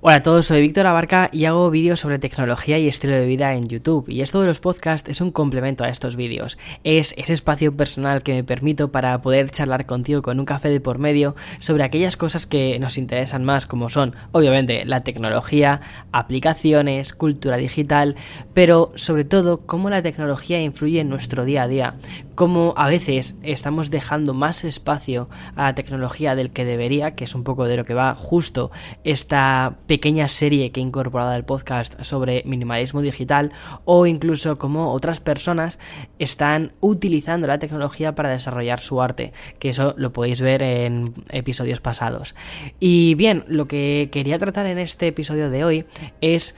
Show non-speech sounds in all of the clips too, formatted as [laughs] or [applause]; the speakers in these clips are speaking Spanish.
Hola a todos, soy Víctor Abarca y hago vídeos sobre tecnología y estilo de vida en YouTube. Y esto de los podcasts es un complemento a estos vídeos. Es ese espacio personal que me permito para poder charlar contigo con un café de por medio sobre aquellas cosas que nos interesan más, como son, obviamente, la tecnología, aplicaciones, cultura digital, pero sobre todo cómo la tecnología influye en nuestro día a día. Cómo a veces estamos dejando más espacio a la tecnología del que debería, que es un poco de lo que va justo esta pequeña serie que he incorporado al podcast sobre minimalismo digital o incluso cómo otras personas están utilizando la tecnología para desarrollar su arte, que eso lo podéis ver en episodios pasados. Y bien, lo que quería tratar en este episodio de hoy es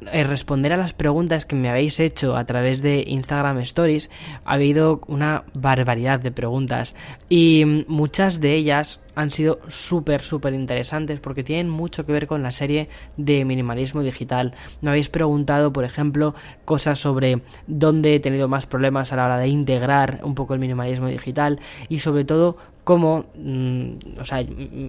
responder a las preguntas que me habéis hecho a través de Instagram Stories. Ha habido una barbaridad de preguntas y muchas de ellas han sido súper, súper interesantes porque tienen mucho que ver con la serie de minimalismo digital. Me habéis preguntado, por ejemplo, cosas sobre dónde he tenido más problemas a la hora de integrar un poco el minimalismo digital y sobre todo cómo, mm, o sea,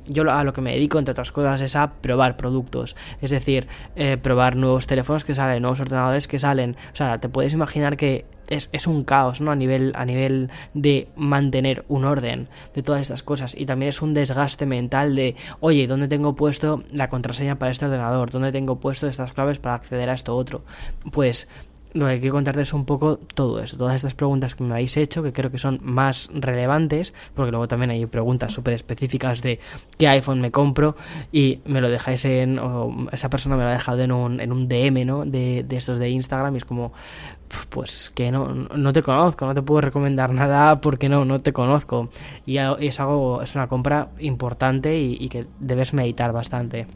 yo a lo que me dedico, entre otras cosas, es a probar productos. Es decir, eh, probar nuevos teléfonos que salen, nuevos ordenadores que salen. O sea, te puedes imaginar que es, un caos, ¿no? A nivel, a nivel de mantener un orden de todas estas cosas. Y también es un desgaste mental de, oye, ¿dónde tengo puesto la contraseña para este ordenador? ¿Dónde tengo puesto estas claves para acceder a esto otro? Pues lo que quiero contarte es un poco todo eso, todas estas preguntas que me habéis hecho, que creo que son más relevantes, porque luego también hay preguntas súper específicas de qué iPhone me compro y me lo dejáis en, o esa persona me lo ha dejado en un, en un DM, ¿no? De, de estos de Instagram y es como, pues que no, no te conozco, no te puedo recomendar [laughs] nada porque no, no te conozco. Y es algo, es una compra importante y, y que debes meditar bastante.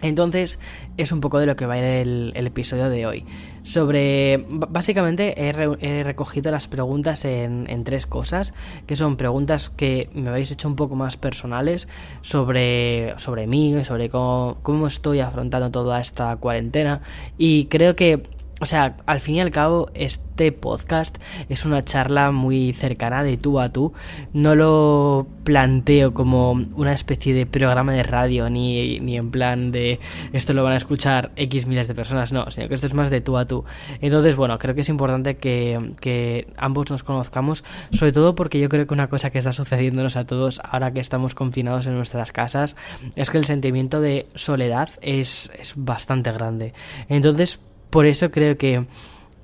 Entonces es un poco de lo que va a ir el, episodio de hoy. Sobre, básicamente he, recogido las preguntas en, tres cosas, que son preguntas que me habéis hecho un poco más personales sobre, sobre mí, sobre cómo, cómo estoy afrontando toda esta cuarentena. Y creo que o sea, al fin y al cabo, este podcast es una charla muy cercana de tú a tú. No lo planteo como una especie de programa de radio, ni, ni en plan de esto lo van a escuchar X miles de personas, no, sino que esto es más de tú a tú. Entonces, bueno, creo que es importante que, que ambos nos conozcamos, sobre todo porque yo creo que una cosa que está sucediéndonos a todos ahora que estamos confinados en nuestras casas es que el sentimiento de soledad es, es bastante grande. Entonces, por eso creo que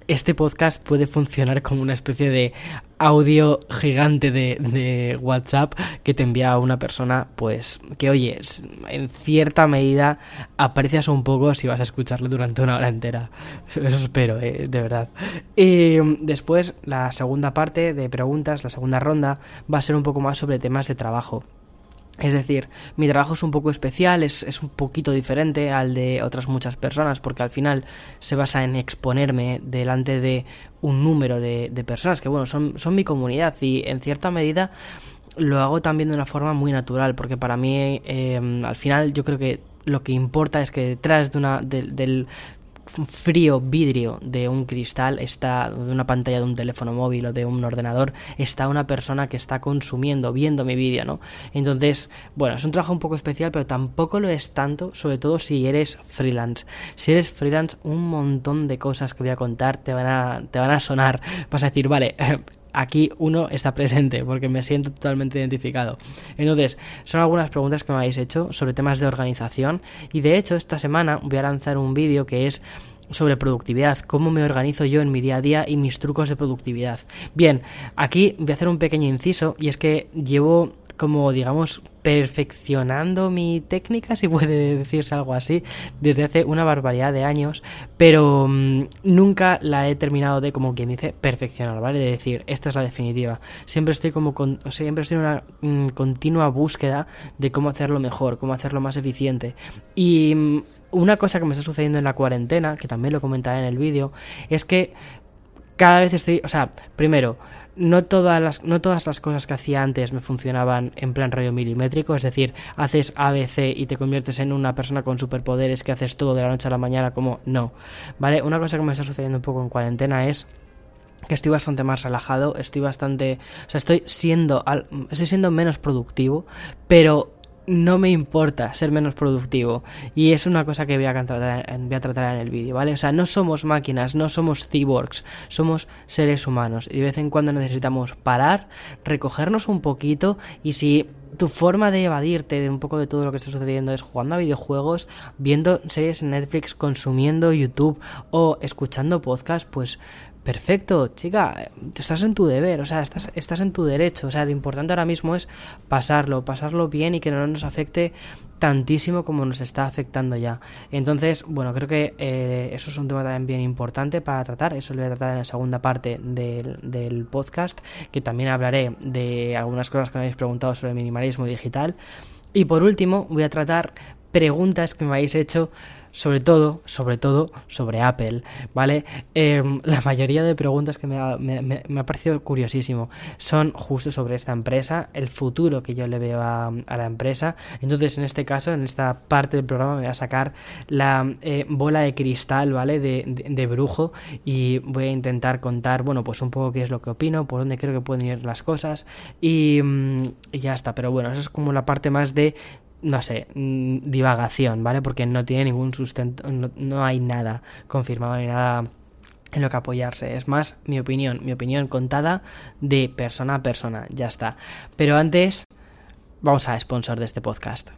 este podcast puede funcionar como una especie de audio gigante de, WhatsApp que te envía a una persona, pues que oye, en cierta medida aprecias un poco si vas a escucharlo durante una hora entera. Eso espero, eh, de verdad. Y después, la segunda parte de preguntas, la segunda ronda, va a ser un poco más sobre temas de trabajo. Es decir, mi trabajo es un poco especial, es, un poquito diferente al de otras muchas personas, porque al final se basa en exponerme delante de un número de, personas que, bueno, son, son mi comunidad y en cierta medida lo hago también de una forma muy natural, porque para mí, eh, al final, yo creo que lo que importa es que detrás de una, del frío vidrio de un cristal está, de una pantalla de un teléfono móvil o de un ordenador, está una persona que está consumiendo, viendo mi vídeo, ¿no? Entonces, bueno, es un trabajo un poco especial, pero tampoco lo es tanto, sobre todo si eres freelance. Si eres freelance, un montón de cosas que voy a contar te van a, te van a sonar. Vas a decir, vale, [laughs] aquí uno está presente porque me siento totalmente identificado. Entonces, son algunas preguntas que me habéis hecho sobre temas de organización y de hecho esta semana voy a lanzar un vídeo que es sobre productividad, cómo me organizo yo en mi día a día y mis trucos de productividad. Bien, aquí voy a hacer un pequeño inciso y es que llevo como digamos perfeccionando mi técnica, si puede decirse algo así, desde hace una barbaridad de años, pero mm, nunca la he terminado de, como quien dice, perfeccionar, ¿vale? De decir, esta es la definitiva. Siempre estoy como, siempre estoy en una mm, continua búsqueda de cómo hacerlo mejor, cómo hacerlo más eficiente. Y mm, una cosa que me está sucediendo en la cuarentena, que también lo comentaré en el vídeo, es que cada vez estoy, o sea, primero, no todas las, no todas las cosas que hacía antes me funcionaban en plan rayo milimétrico, es decir, haces ABC y te conviertes en una persona con superpoderes que haces todo de la noche a la mañana, como no, ¿vale? Una cosa que me está sucediendo un poco en cuarentena es que estoy bastante más relajado, estoy bastante, o sea, estoy siendo, estoy siendo menos productivo, pero no me importa ser menos productivo. Y es una cosa que voy a tratar, en el vídeo, ¿vale? O sea, no somos máquinas, no somos cyborgs, somos seres humanos. Y de vez en cuando necesitamos parar, recogernos un poquito y si tu forma de evadirte de un poco de todo lo que está sucediendo es jugando a videojuegos, viendo series en Netflix, consumiendo YouTube o escuchando podcast, pues perfecto, chica, estás en tu deber, o sea, estás, estás en tu derecho. O sea, lo importante ahora mismo es pasarlo, pasarlo bien y que no nos afecte tantísimo como nos está afectando ya. Entonces, bueno, creo que eh, eso es un tema también bien importante para tratar. Eso lo voy a tratar en la segunda parte del, del podcast, que también hablaré de algunas cosas que me habéis preguntado sobre minimalismo digital. Y por último, voy a tratar preguntas que me habéis hecho sobre todo, sobre todo, sobre Apple, ¿vale? Em, [laughs] la mayoría de preguntas que me ha, me, ha, parecido curiosísimo son justo sobre esta empresa, el futuro que yo le veo a, la empresa. Entonces, en este caso, en esta parte del programa, me voy a sacar la eh, bola de cristal, ¿vale? De, de, brujo y voy a intentar contar, bueno, pues un poco qué es lo que opino, por dónde creo que pueden ir las cosas y, mm, y ya está. Pero bueno, eso es como la parte más de no sé, mm, divagación, ¿vale? Porque no tiene ningún sustento, no, hay nada confirmado ni nada en lo que apoyarse. Es más mi opinión, mi opinión contada de persona a persona, ya está. Pero antes, vamos a sponsor de este podcast.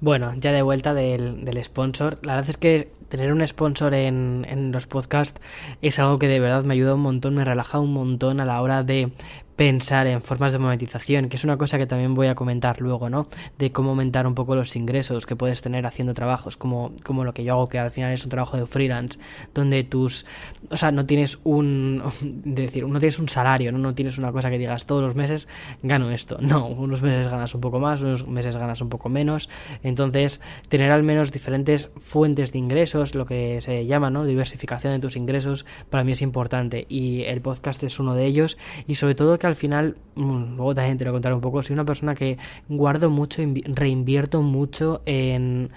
Bueno, ya de vuelta del, del, sponsor. La verdad es que tener un sponsor en, en, los podcasts es algo que de verdad me ayuda un montón, me relaja un montón a la hora de pensar en formas de monetización, que es una cosa que también voy a comentar luego, ¿no? De cómo aumentar un poco los ingresos que puedes tener haciendo trabajos, como, como lo que yo hago, que al final es un trabajo de freelance, donde tus, o sea, no tienes un, [laughs] decir, no tienes un salario, ¿no? No tienes una cosa que digas todos los meses gano esto, no, unos meses ganas un poco más, unos meses ganas un poco menos, entonces tener al menos diferentes fuentes de ingresos, lo que se llama, ¿no? Diversificación de tus ingresos, para mí es importante y el podcast es uno de ellos y sobre todo al final, mm, luego también te lo contaré un poco, soy una persona que guardo mucho, reinvierto mucho en,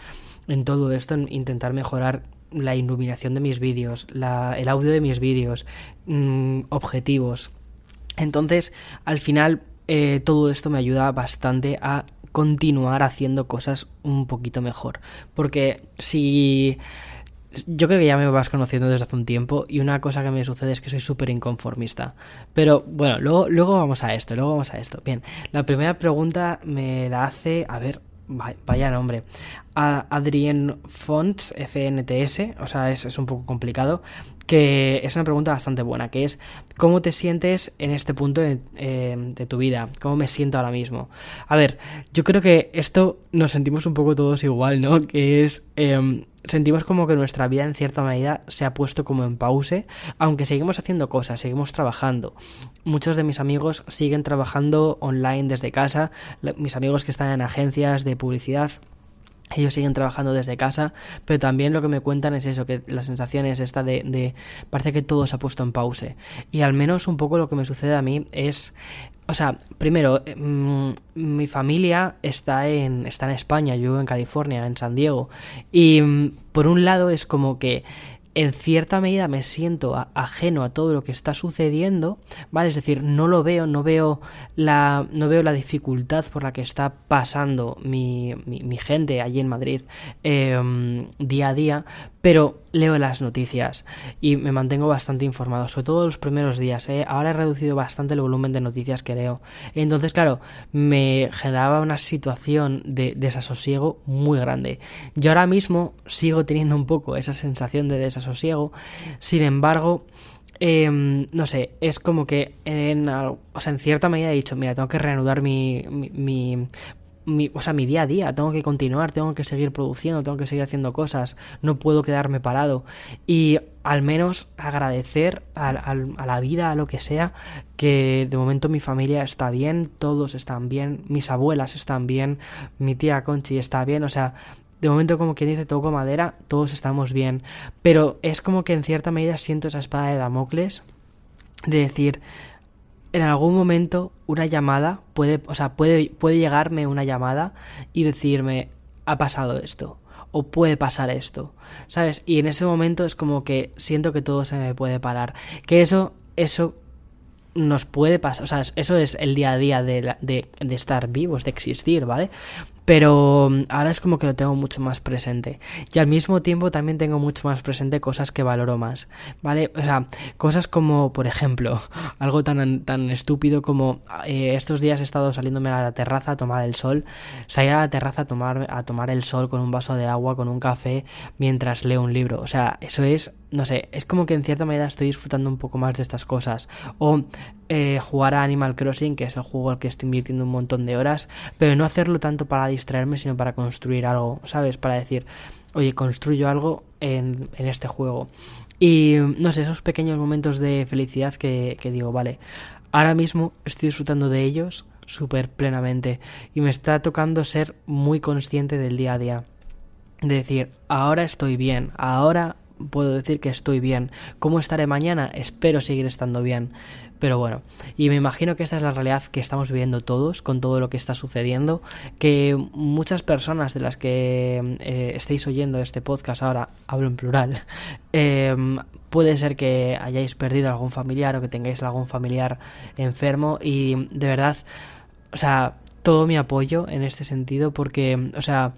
en todo esto, en intentar mejorar la iluminación de mis vídeos, el audio de mis vídeos, mm, objetivos. Entonces, al final, eh, todo esto me ayuda bastante a continuar haciendo cosas un poquito mejor. Porque si yo creo que ya me vas conociendo desde hace un tiempo y una cosa que me sucede es que soy súper inconformista. Pero bueno, luego, luego vamos a esto, luego vamos a esto. Bien, la primera pregunta me la hace, a ver, vaya nombre, Adrien Fonts, FNTS, o sea, es, es un poco complicado, que es una pregunta bastante buena, que es ¿cómo te sientes en este punto de, eh, tu vida? ¿Cómo me siento ahora mismo? A ver, yo creo que esto nos sentimos un poco todos igual, ¿no? Que es... Em, sentimos como que nuestra vida en cierta medida se ha puesto como en pause, aunque seguimos haciendo cosas, seguimos trabajando. Muchos de mis amigos siguen trabajando online desde casa, mis amigos que están en agencias de publicidad ellos siguen trabajando desde casa, pero también lo que me cuentan es eso, que la sensación es esta de, parece que todo se ha puesto en pause. Y al menos un poco lo que me sucede a mí es, o sea, primero, mm, mi familia está en, está en España, yo vivo en California, en San Diego, y mm, por un lado es como que en cierta medida me siento ajeno a todo lo que está sucediendo, ¿vale? Es decir, no lo veo, no veo la, no veo la dificultad por la que está pasando mi, mi, gente allí en Madrid em, día a día, pero leo las noticias y me mantengo bastante informado, sobre todo los primeros días. ¿eh? Ahora he reducido bastante el volumen de noticias que leo. Entonces, claro, me generaba una situación de desasosiego muy grande. Yo ahora mismo sigo teniendo un poco esa sensación de desasosiego, sin embargo... Em, no sé, es como que en, o sea, en cierta medida he dicho, mira, tengo que reanudar mi, mi, mi, o sea, mi día a día, tengo que continuar, tengo que seguir produciendo, tengo que seguir haciendo cosas, no puedo quedarme parado. Y al menos agradecer a, a, la vida, a lo que sea, que de momento mi familia está bien, todos están bien, mis abuelas están bien, mi tía Conchi está bien, o sea, de momento como quien dice toco madera, todos estamos bien, pero es como que en cierta medida siento esa espada de Damocles de decir, en algún momento una llamada puede, o sea, puede, puede llegarme una llamada y decirme, ha pasado esto, o puede pasar esto, ¿sabes? Y en ese momento es como que siento que todo se me puede parar. Que eso, eso nos puede pasar, o sea, eso es el día a día de, de, de estar vivos, de existir, ¿vale? Pero mm, ahora es como que lo tengo mucho más presente y al mismo tiempo también tengo mucho más presente cosas que valoro más, ¿vale? O sea, cosas como, por ejemplo, [laughs] algo tan, tan estúpido como eh, estos días he estado saliéndome a la terraza a tomar el sol, salir a la terraza a tomar, a tomar el sol con un vaso de agua, con un café, mientras leo un libro, o sea, eso es no sé, es como que en cierta medida estoy disfrutando un poco más de estas cosas. O eh, jugar a Animal Crossing, que es el juego al que estoy invirtiendo un montón de horas, pero no hacerlo tanto para distraerme, sino para construir algo, ¿sabes? Para decir, oye, construyo algo en, en este juego. Y no sé, esos pequeños momentos de felicidad que, que digo, vale, ahora mismo estoy disfrutando de ellos súper plenamente y me está tocando ser muy consciente del día a día. De decir, ahora estoy bien, ahora puedo decir que estoy bien. ¿Cómo estaré mañana? Espero seguir estando bien. Pero bueno, y me imagino que esta es la realidad que estamos viviendo todos con todo lo que está sucediendo, que muchas personas de las que eh, estéis oyendo este podcast ahora, hablo en plural, [laughs] em, puede ser que hayáis perdido algún familiar o que tengáis algún familiar enfermo y de verdad, o sea, todo mi apoyo en este sentido porque, o sea,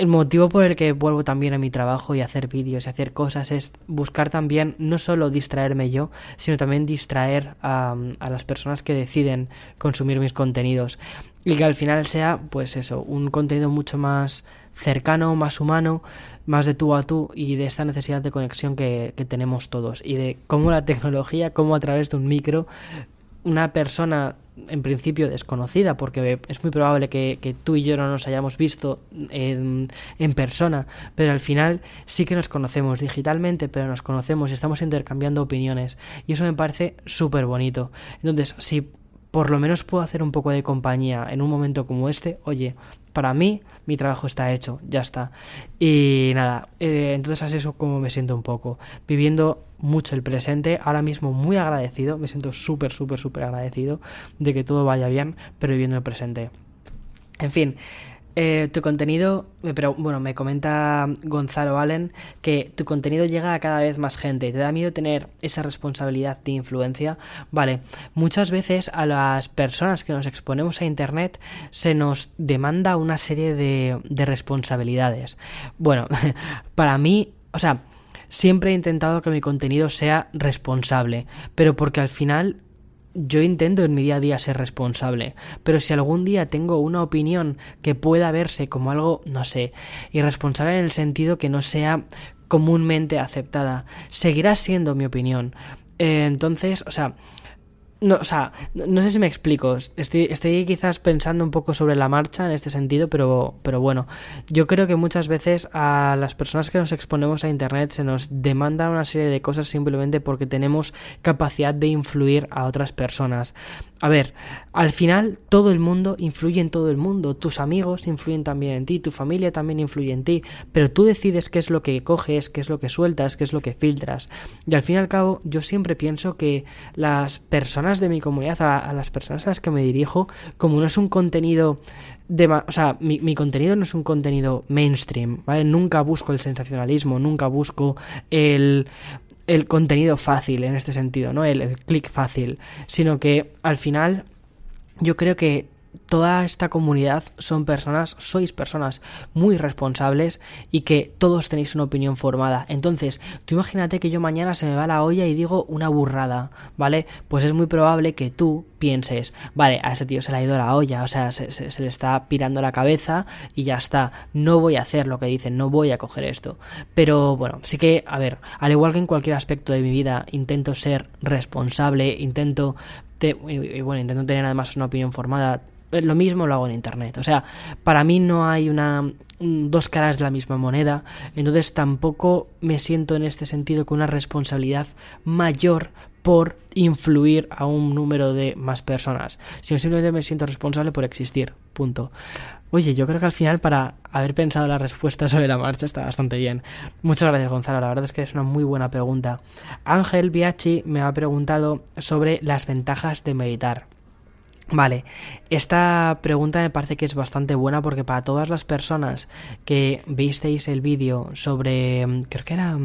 el motivo por el que vuelvo también a mi trabajo y hacer vídeos y hacer cosas es buscar también no solo distraerme yo, sino también distraer a, las personas que deciden consumir mis contenidos. Y que al final sea, pues eso, un contenido mucho más cercano, más humano, más de tú a tú y de esta necesidad de conexión que, que tenemos todos y de cómo la tecnología, cómo a través de un micro una persona en principio desconocida, porque es muy probable que, tú y yo no nos hayamos visto en, en, persona, pero al final sí que nos conocemos digitalmente, pero nos conocemos y estamos intercambiando opiniones. Y eso me parece súper bonito. Entonces, si por lo menos puedo hacer un poco de compañía en un momento como este, oye, para mí mi trabajo está hecho, ya está. Y nada, eh, entonces así es como me siento un poco, viviendo mucho el presente, ahora mismo muy agradecido, me siento súper, súper, súper agradecido de que todo vaya bien, pero viviendo el presente. En fin, eh, tu contenido, pero bueno, me comenta Gonzalo Allen que tu contenido llega a cada vez más gente. ¿Te da miedo tener esa responsabilidad de influencia? Vale, muchas veces a las personas que nos exponemos a Internet se nos demanda una serie de, de responsabilidades. Bueno, [laughs] para mí, o sea, siempre he intentado que mi contenido sea responsable, pero porque al final yo intento en mi día a día ser responsable, pero si algún día tengo una opinión que pueda verse como algo, no sé, irresponsable en el sentido que no sea comúnmente aceptada, seguirá siendo mi opinión. Eh, entonces, o sea, no, o sea, no sé si me explico. Estoy, estoy quizás pensando un poco sobre la marcha en este sentido, pero, pero bueno, yo creo que muchas veces a las personas que nos exponemos a Internet se nos demanda una serie de cosas simplemente porque tenemos capacidad de influir a otras personas. A ver, al final todo el mundo influye en todo el mundo. Tus amigos influyen también en ti, tu familia también influye en ti, pero tú decides qué es lo que coges, qué es lo que sueltas, qué es lo que filtras. Y al fin y al cabo, yo siempre pienso que las personas de mi comunidad, a, las personas a las que me dirijo, como no es un contenido de, o sea, mi, contenido no es un contenido mainstream, ¿vale? Nunca busco el sensacionalismo, nunca busco el, el contenido fácil en este sentido, ¿no? El, el clic fácil, sino que al final yo creo que toda esta comunidad son personas, sois personas muy responsables y que todos tenéis una opinión formada. Entonces, tú imagínate que yo mañana se me va la olla y digo una burrada, ¿vale? Pues es muy probable que tú pienses, vale, a ese tío se le ha ido la olla, o sea, se, le está pirando la cabeza y ya está, no voy a hacer lo que dicen, no voy a coger esto. Pero bueno, sí que, a ver, al igual que en cualquier aspecto de mi vida, intento ser responsable, intento bueno, intento tener además una opinión formada lo mismo lo hago en internet. O sea, para mí no hay una dos caras de la misma moneda, entonces tampoco me siento en este sentido con una responsabilidad mayor por influir a un número de más personas, sino simplemente me siento responsable por existir. Punto. Oye, yo creo que al final para haber pensado la respuesta [laughs] sobre la marcha está bastante bien. Muchas gracias Gonzalo, la verdad es que es una muy buena pregunta. Ángel Biachi me ha preguntado sobre las ventajas de meditar. Vale, esta pregunta me parece que es bastante buena porque para todas las personas que visteis el vídeo sobre, mm, creo que era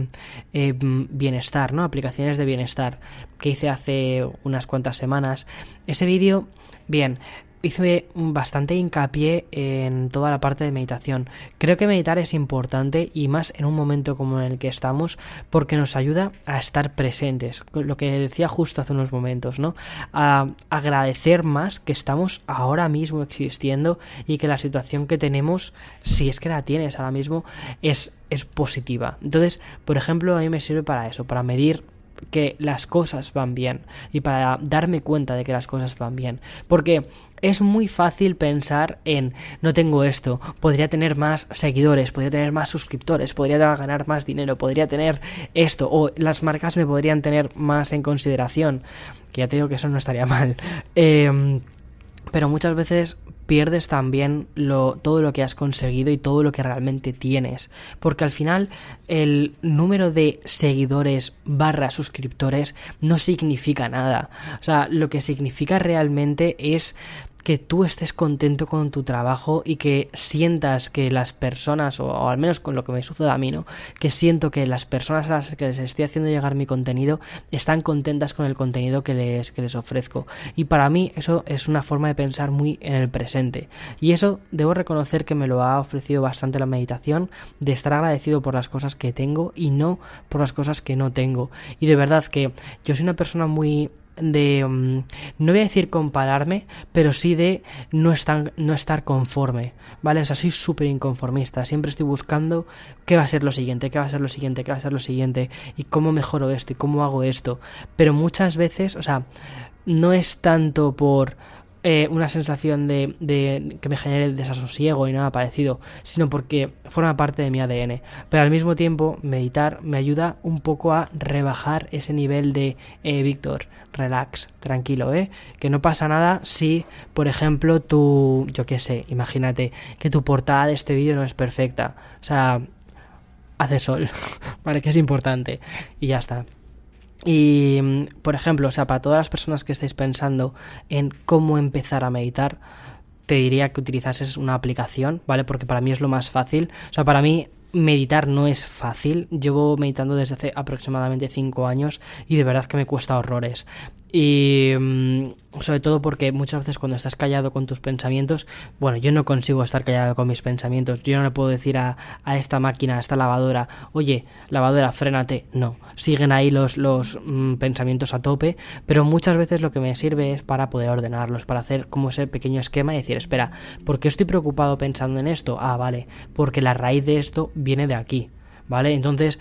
eh, mm, bienestar, ¿no? Aplicaciones de bienestar que hice hace unas cuantas semanas, ese vídeo, bien, hice bastante hincapié en toda la parte de meditación. Creo que meditar es importante y más en un momento como en el que estamos porque nos ayuda a estar presentes, lo que decía justo hace unos momentos, ¿no? A agradecer más que estamos ahora mismo existiendo y que la situación que tenemos, si es que la tienes ahora mismo, es, es positiva. Entonces, por ejemplo, a mí me sirve para eso, para medir que las cosas van bien y para darme cuenta de que las cosas van bien. Porque es muy fácil pensar en no tengo esto, podría tener más seguidores, podría tener más suscriptores, podría ganar más dinero, podría tener esto o las marcas me podrían tener más en consideración. Que ya te digo que eso no estaría [laughs] mal. Eh, pero muchas veces pierdes también lo, todo lo que has conseguido y todo lo que realmente tienes. Porque al final el número de seguidores barra suscriptores no significa nada. O sea, lo que significa realmente es que tú estés contento con tu trabajo y que sientas que las personas, o, al menos con lo que me sucede a mí, ¿no? Que siento que las personas a las que les estoy haciendo llegar mi contenido están contentas con el contenido que les, que les ofrezco. Y para mí eso es una forma de pensar muy en el presente. Y eso debo reconocer que me lo ha ofrecido bastante la meditación, de estar agradecido por las cosas que tengo y no por las cosas que no tengo. Y de verdad que yo soy una persona muy de, mm, no voy a decir compararme, pero sí de no estar, no estar conforme, ¿vale? O sea, soy súper inconformista, siempre estoy buscando qué va a ser lo siguiente, qué va a ser lo siguiente, qué va a ser lo siguiente, y cómo mejoro esto, y cómo hago esto, pero muchas veces, o sea, no es tanto por eh, una sensación de, de, que me genere desasosiego y nada parecido, sino porque forma parte de mi ADN. Pero al mismo tiempo, meditar me ayuda un poco a rebajar ese nivel de, eh, Víctor, relax, tranquilo, ¿eh? Que no pasa nada si, por ejemplo, tu, yo qué sé, imagínate que tu portada de este vídeo no es perfecta. O sea, hace sol, [laughs] ¿vale? Que es importante. Y ya está. Y, por ejemplo, o sea, para todas las personas que estéis pensando en cómo empezar a meditar, te diría que utilizases una aplicación, ¿vale? Porque para mí es lo más fácil. O sea, para mí meditar no es fácil. Llevo meditando desde hace aproximadamente 5 años y de verdad que me cuesta horrores. Y mm, sobre todo porque muchas veces cuando estás callado con tus pensamientos, bueno, yo no consigo estar callado con mis pensamientos. Yo no le puedo decir a, a esta máquina, a esta lavadora, oye, lavadora, frénate. No, siguen ahí los, los mm, pensamientos a tope, pero muchas veces lo que me sirve es para poder ordenarlos, para hacer como ese pequeño esquema y decir, espera, ¿por qué estoy preocupado pensando en esto? Ah, vale, porque la raíz de esto viene de aquí, ¿vale? Entonces,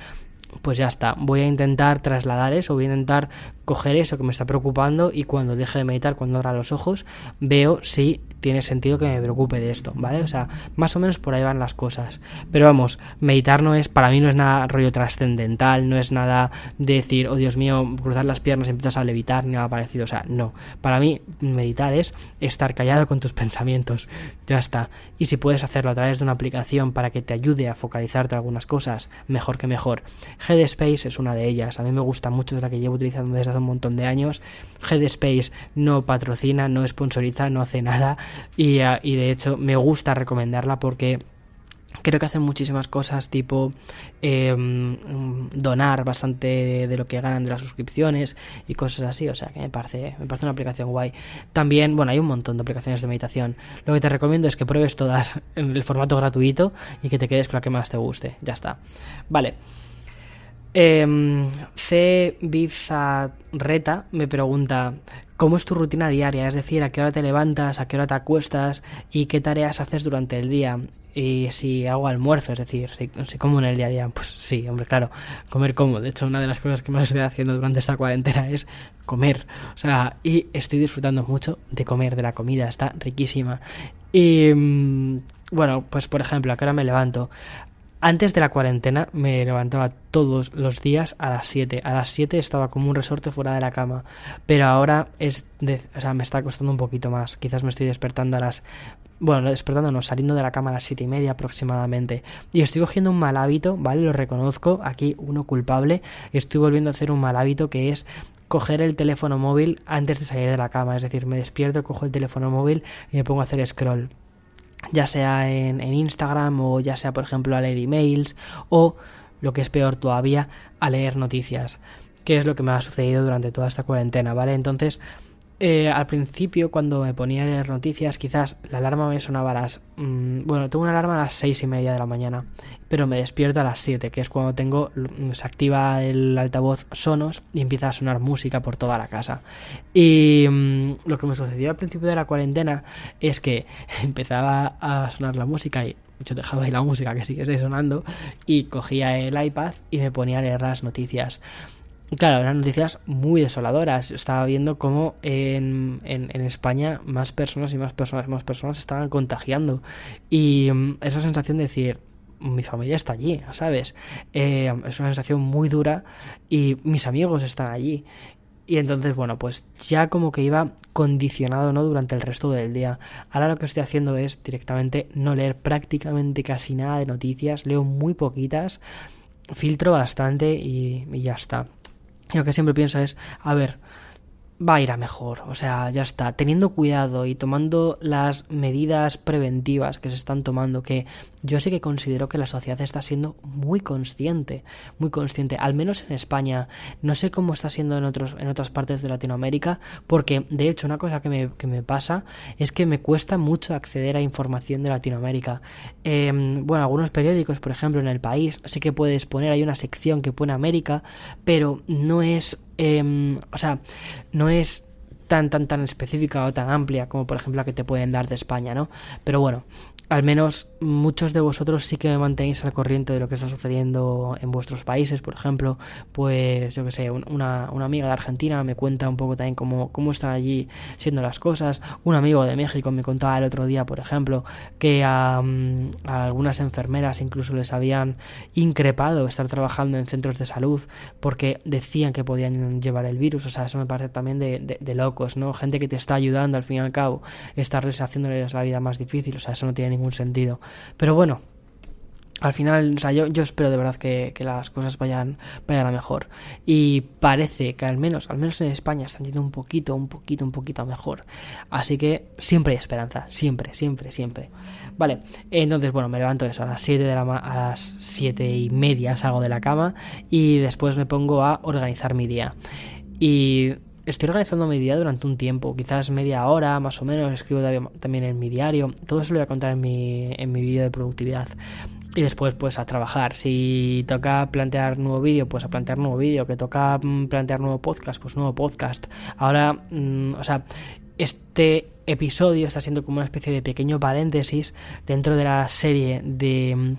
pues ya está, voy a intentar trasladar eso, voy a intentar coger eso que me está preocupando y cuando deje de meditar, cuando abra los ojos, veo si tiene sentido que me preocupe de esto, ¿vale? O sea, más o menos por ahí van las cosas. Pero vamos, meditar no es, para mí no es nada rollo trascendental, no es nada de decir, oh Dios mío, cruzar las piernas y empiezas a levitar, ni nada parecido. O sea, no. Para mí, meditar es estar callado con tus [laughs] pensamientos. Ya está. Y si puedes hacerlo a través de una aplicación para que te ayude a focalizarte algunas cosas, mejor que mejor. Headspace es una de ellas. A mí me gusta mucho, de la que llevo utilizando desde un montón de años. Headspace no patrocina, no sponsoriza, no hace nada. Y, y de hecho me gusta recomendarla porque creo que hacen muchísimas cosas tipo em, donar bastante de, lo que ganan de las suscripciones y cosas así. O sea que me parece me parece una aplicación guay. También bueno hay un montón de aplicaciones de meditación. Lo que te recomiendo es que pruebes todas en el formato gratuito y que te quedes con la que más te guste. Ya está. Vale eh, C. Bizarreta me pregunta ¿Cómo es tu rutina diaria? Es decir, ¿a qué hora te levantas? ¿A qué hora te acuestas? ¿Y qué tareas haces durante el día? Y si hago almuerzo, es decir, si, como en el día a día, pues sí, hombre, claro, comer como. De hecho, una de las cosas que más estoy haciendo durante esta cuarentena es comer. O sea, y estoy disfrutando mucho de comer, de la comida, está riquísima. Y mm, bueno, pues por ejemplo, ¿a qué hora me levanto? Antes de la cuarentena me levantaba todos los días a las 7. A las 7 estaba como un resorte fuera de la cama. Pero ahora es de, o sea, me está costando un poquito más. Quizás me estoy despertando a las bueno, despertando, no, saliendo de la cama a las siete y media aproximadamente. Y estoy cogiendo un mal hábito, ¿vale? Lo reconozco, aquí uno culpable. Estoy volviendo a hacer un mal hábito que es coger el teléfono móvil antes de salir de la cama. Es decir, me despierto, cojo el teléfono móvil y me pongo a hacer scroll. Ya sea en, Instagram o ya sea, por ejemplo, a leer emails o, lo que es peor todavía, a leer noticias. Que es lo que me ha sucedido durante toda esta cuarentena, ¿vale? Entonces, eh, al principio, cuando me ponía a leer noticias, quizás la alarma me sonaba a las. Mm, bueno, tengo una alarma a las seis y media de la mañana, pero me despierto a las 7, que es cuando tengo. Se activa el altavoz Sonos y empieza a sonar música por toda la casa. Y mm, lo que me sucedió al principio de la cuarentena es que [laughs] empezaba a sonar la música y yo dejaba ahí la música que sigue sonando y cogía el iPad y me ponía a leer las noticias claro, eran noticias muy desoladoras. Estaba viendo cómo en, en, España más personas y más personas y más personas estaban contagiando. Y mm, esa sensación de decir, mi familia está allí, ¿sabes? Eh, es una sensación muy dura y mis amigos están allí. Y entonces, bueno, pues ya como que iba condicionado, ¿no? Durante el resto del día. Ahora lo que estoy haciendo es directamente no leer prácticamente casi nada de noticias. Leo muy poquitas, filtro bastante y, y ya está lo que siempre pienso es, a ver, va a ir a mejor. O sea, ya está. Teniendo cuidado y tomando las medidas preventivas que se están tomando, que yo sí que considero que la sociedad está siendo muy consciente, muy consciente, al menos en España. No sé cómo está siendo en, otros, en otras partes de Latinoamérica, porque de hecho una cosa que me, que me pasa es que me cuesta mucho acceder a información de Latinoamérica. Em, bueno, algunos periódicos, por ejemplo, en el país, sí que puedes poner, hay una sección que pone América, pero no es Em, o sea, no es tan, tan, tan específica o tan amplia como por ejemplo la que te pueden dar de España, ¿no? Pero bueno, al menos muchos de vosotros sí que me mantenéis al corriente de lo que está sucediendo en vuestros países, por ejemplo, pues yo que sé, una, amiga de Argentina me cuenta un poco también cómo, cómo están allí siendo las cosas, un amigo de México me contaba el otro día, por ejemplo, que a, algunas enfermeras incluso les habían increpado estar trabajando en centros de salud porque decían que podían llevar el virus, o sea, eso me parece también de, de locos, ¿no? Gente que te está ayudando al fin y al cabo, estarles haciéndoles la vida más difícil, o sea, eso no tiene ningún sentido. Pero bueno, al final, o sea, yo, yo espero de verdad que, las cosas vayan, vayan a mejor. Y parece que al menos, al menos en España están yendo un poquito, un poquito, un poquito mejor. Así que siempre hay esperanza, siempre, siempre, siempre. Vale, entonces, bueno, me levanto eso a las 7 de la a las 7 y media salgo de la cama y después me pongo a organizar mi día. Y estoy organizando mi día durante un tiempo, quizás media hora más o menos, escribo también en mi diario, todo eso lo voy a contar en mi, en mi vídeo de productividad. Y después pues a trabajar, si toca plantear nuevo vídeo, pues a plantear nuevo vídeo, que toca mm, plantear nuevo podcast, pues nuevo podcast. Ahora, mm, o sea, este episodio está siendo como una especie de pequeño paréntesis dentro de la serie de mm,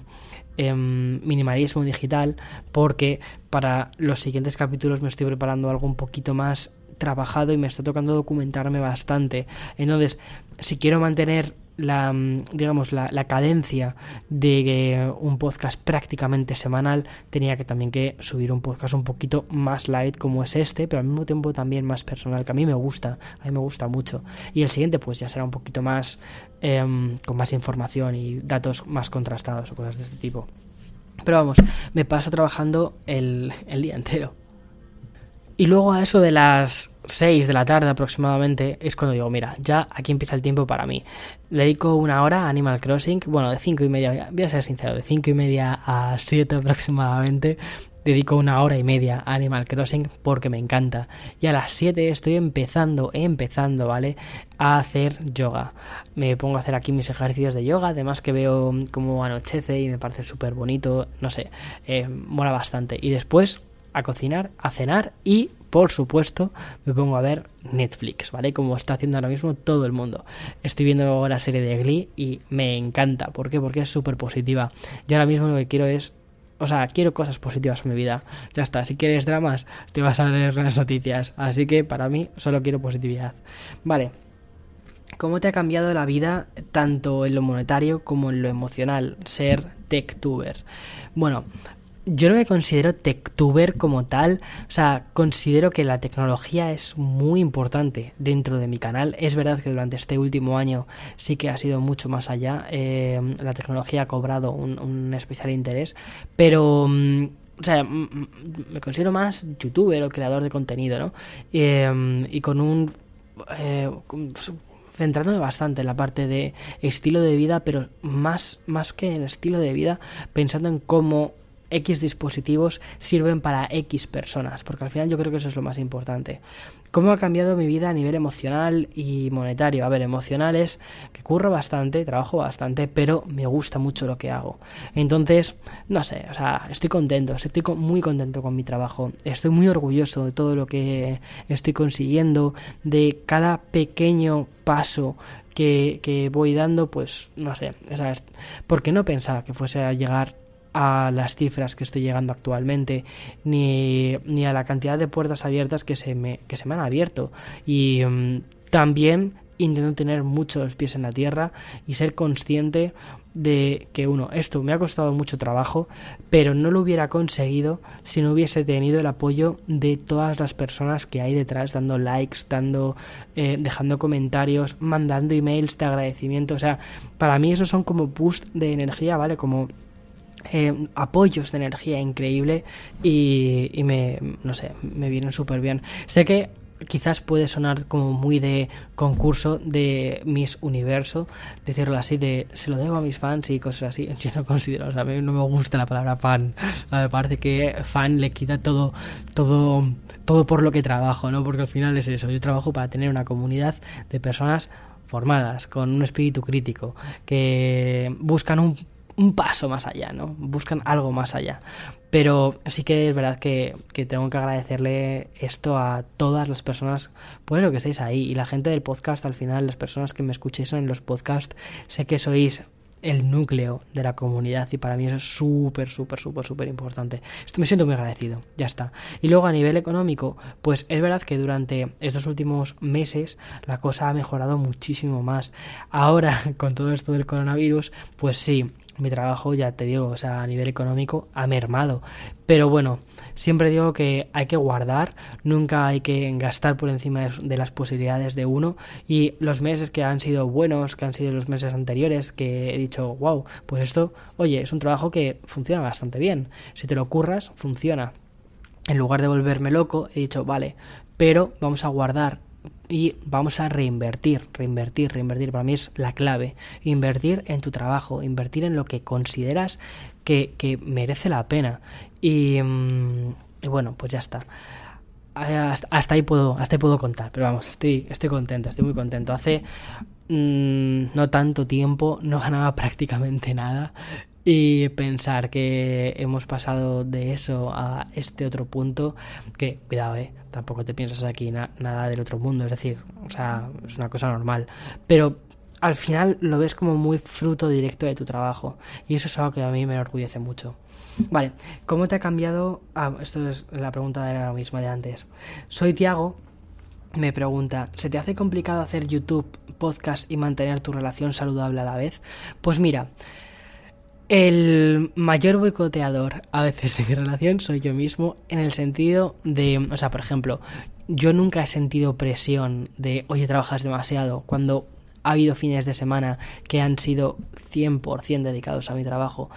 em, minimalismo digital porque para los siguientes capítulos me estoy preparando algo un poquito más trabajado y me está tocando documentarme bastante. Entonces, si quiero mantener la mm, digamos la, cadencia de un podcast prácticamente semanal tenía que también que subir un podcast un poquito más light como es este pero al mismo tiempo también más personal que a mí me gusta a mí me gusta mucho. Y el siguiente pues ya será un poquito más em, con más información y datos más contrastados o cosas de este tipo. Pero vamos me paso trabajando el, el día entero y luego a eso de las 6 de la tarde aproximadamente es cuando digo, mira, ya aquí empieza el tiempo para mí. Dedico una hora a Animal Crossing, bueno, de 5 y media, voy a ser sincero, de 5 y media a 7 aproximadamente. Dedico una hora y media a Animal Crossing porque me encanta. Y a las 7 estoy empezando, empezando, ¿vale? A hacer yoga. Me pongo a hacer aquí mis ejercicios de yoga. Además que veo cómo anochece y me parece súper bonito. No sé, eh, mola bastante. Y después a cocinar, a cenar y, por supuesto, me pongo a ver Netflix, ¿vale? Como está haciendo ahora mismo todo el mundo. Estoy viendo la serie de Glee y me encanta. ¿Por qué? Porque es súper positiva. Y ahora mismo lo que quiero es o sea, quiero cosas positivas en mi vida. Ya está, si quieres dramas, te vas a leer las noticias. Así que para mí solo quiero positividad. Vale. ¿Cómo te ha cambiado la vida tanto en lo monetario como en lo emocional ser techtuber? Bueno, yo no me considero techtuber como tal, o sea, considero que la tecnología es muy importante dentro de mi canal. Es verdad que durante este último año sí que ha sido mucho más allá, eh, la tecnología ha cobrado un, especial interés, pero... Mm, o sea, me considero más youtuber o creador de contenido, ¿no? Em, y con un... Eh, centrándome bastante en la parte de estilo de vida, pero más, más que en estilo de vida, pensando en cómo X dispositivos sirven para X personas, porque al final yo creo que eso es lo más importante. ¿Cómo ha cambiado mi vida a nivel emocional y monetario? A ver, emocional es que curro bastante, trabajo bastante, pero me gusta mucho lo que hago. Entonces, no sé, o sea, estoy contento, estoy muy contento con mi trabajo, estoy muy orgulloso de todo lo que estoy consiguiendo, de cada pequeño paso que, que voy dando, pues no sé, o sea, porque no pensaba que fuese a llegar a las cifras que estoy llegando actualmente, ni, ni a la cantidad de puertas abiertas que se me, que se me han abierto. Y mm, también intento tener muchos pies en la tierra y ser consciente de que uno, esto me ha costado mucho trabajo, pero no lo hubiera conseguido si no hubiese tenido el apoyo de todas las personas que hay detrás, dando likes, dando, eh, dejando comentarios, mandando emails de agradecimiento. O sea, para mí esos son como boost de energía, ¿vale? Como eh, apoyos de energía increíble y, me, no sé, me vienen súper bien. Sé que quizás puede sonar como muy de concurso de Miss Universo, decirlo así, de se lo debo a mis fans y cosas así. [laughs] Yo no considero, o sea, a mí no me gusta la palabra fan. me parece que fan le quita todo, todo, todo por lo que trabajo, ¿no? Porque al final es eso. Yo trabajo para tener una comunidad de personas formadas, con un espíritu crítico, que buscan un un paso más allá, ¿no? Buscan algo más allá. Pero sí que es verdad que, tengo que agradecerle esto a todas las personas, pues lo que estáis ahí. Y la gente del podcast, al final, las personas que me escuchéis en los podcasts, sé que sois el núcleo de la comunidad y para mí eso es súper, súper, súper, súper importante. Esto me siento muy agradecido, ya está. Y luego a nivel económico, pues es verdad que durante estos últimos meses la cosa ha mejorado muchísimo más. Ahora, [laughs] con todo esto del coronavirus, pues sí, mi trabajo, ya te digo, o sea, a nivel económico ha mermado. Pero bueno, siempre digo que hay que guardar, nunca hay que gastar por encima de las posibilidades de uno. Y los meses que han sido buenos, que han sido los meses anteriores, que he dicho, wow, pues esto, oye, es un trabajo que funciona bastante bien. Si te lo curras, funciona. En lugar de volverme loco, he dicho, vale, pero vamos a guardar y vamos a reinvertir, reinvertir, reinvertir. Para mí es la clave. Invertir en tu trabajo, invertir en lo que consideras que, merece la pena. Mm, y, bueno, pues ya está. Hasta, ahí puedo, hasta puedo contar, pero vamos, estoy, estoy contento, estoy muy contento. Hace mm, no tanto tiempo no ganaba [laughs] prácticamente nada y pensar que hemos pasado de eso a este otro punto, que cuidado, eh, tampoco te piensas aquí nada del otro mundo, es decir, o sea, es una cosa normal, pero al final lo ves como muy fruto directo de tu trabajo y eso es algo que a mí me enorgullece mucho. Vale, ¿cómo te ha cambiado? Ah, esto es la pregunta de la misma de antes. Soy Tiago, me pregunta, ¿se te hace complicado hacer YouTube, podcast y mantener tu relación saludable a la vez? Pues mira, el mayor boicoteador a veces de mi relación soy yo mismo en el sentido de, o sea, por ejemplo, yo nunca he sentido presión de, oye, trabajas demasiado, cuando ha habido fines de semana que han sido 100% dedicados a mi trabajo.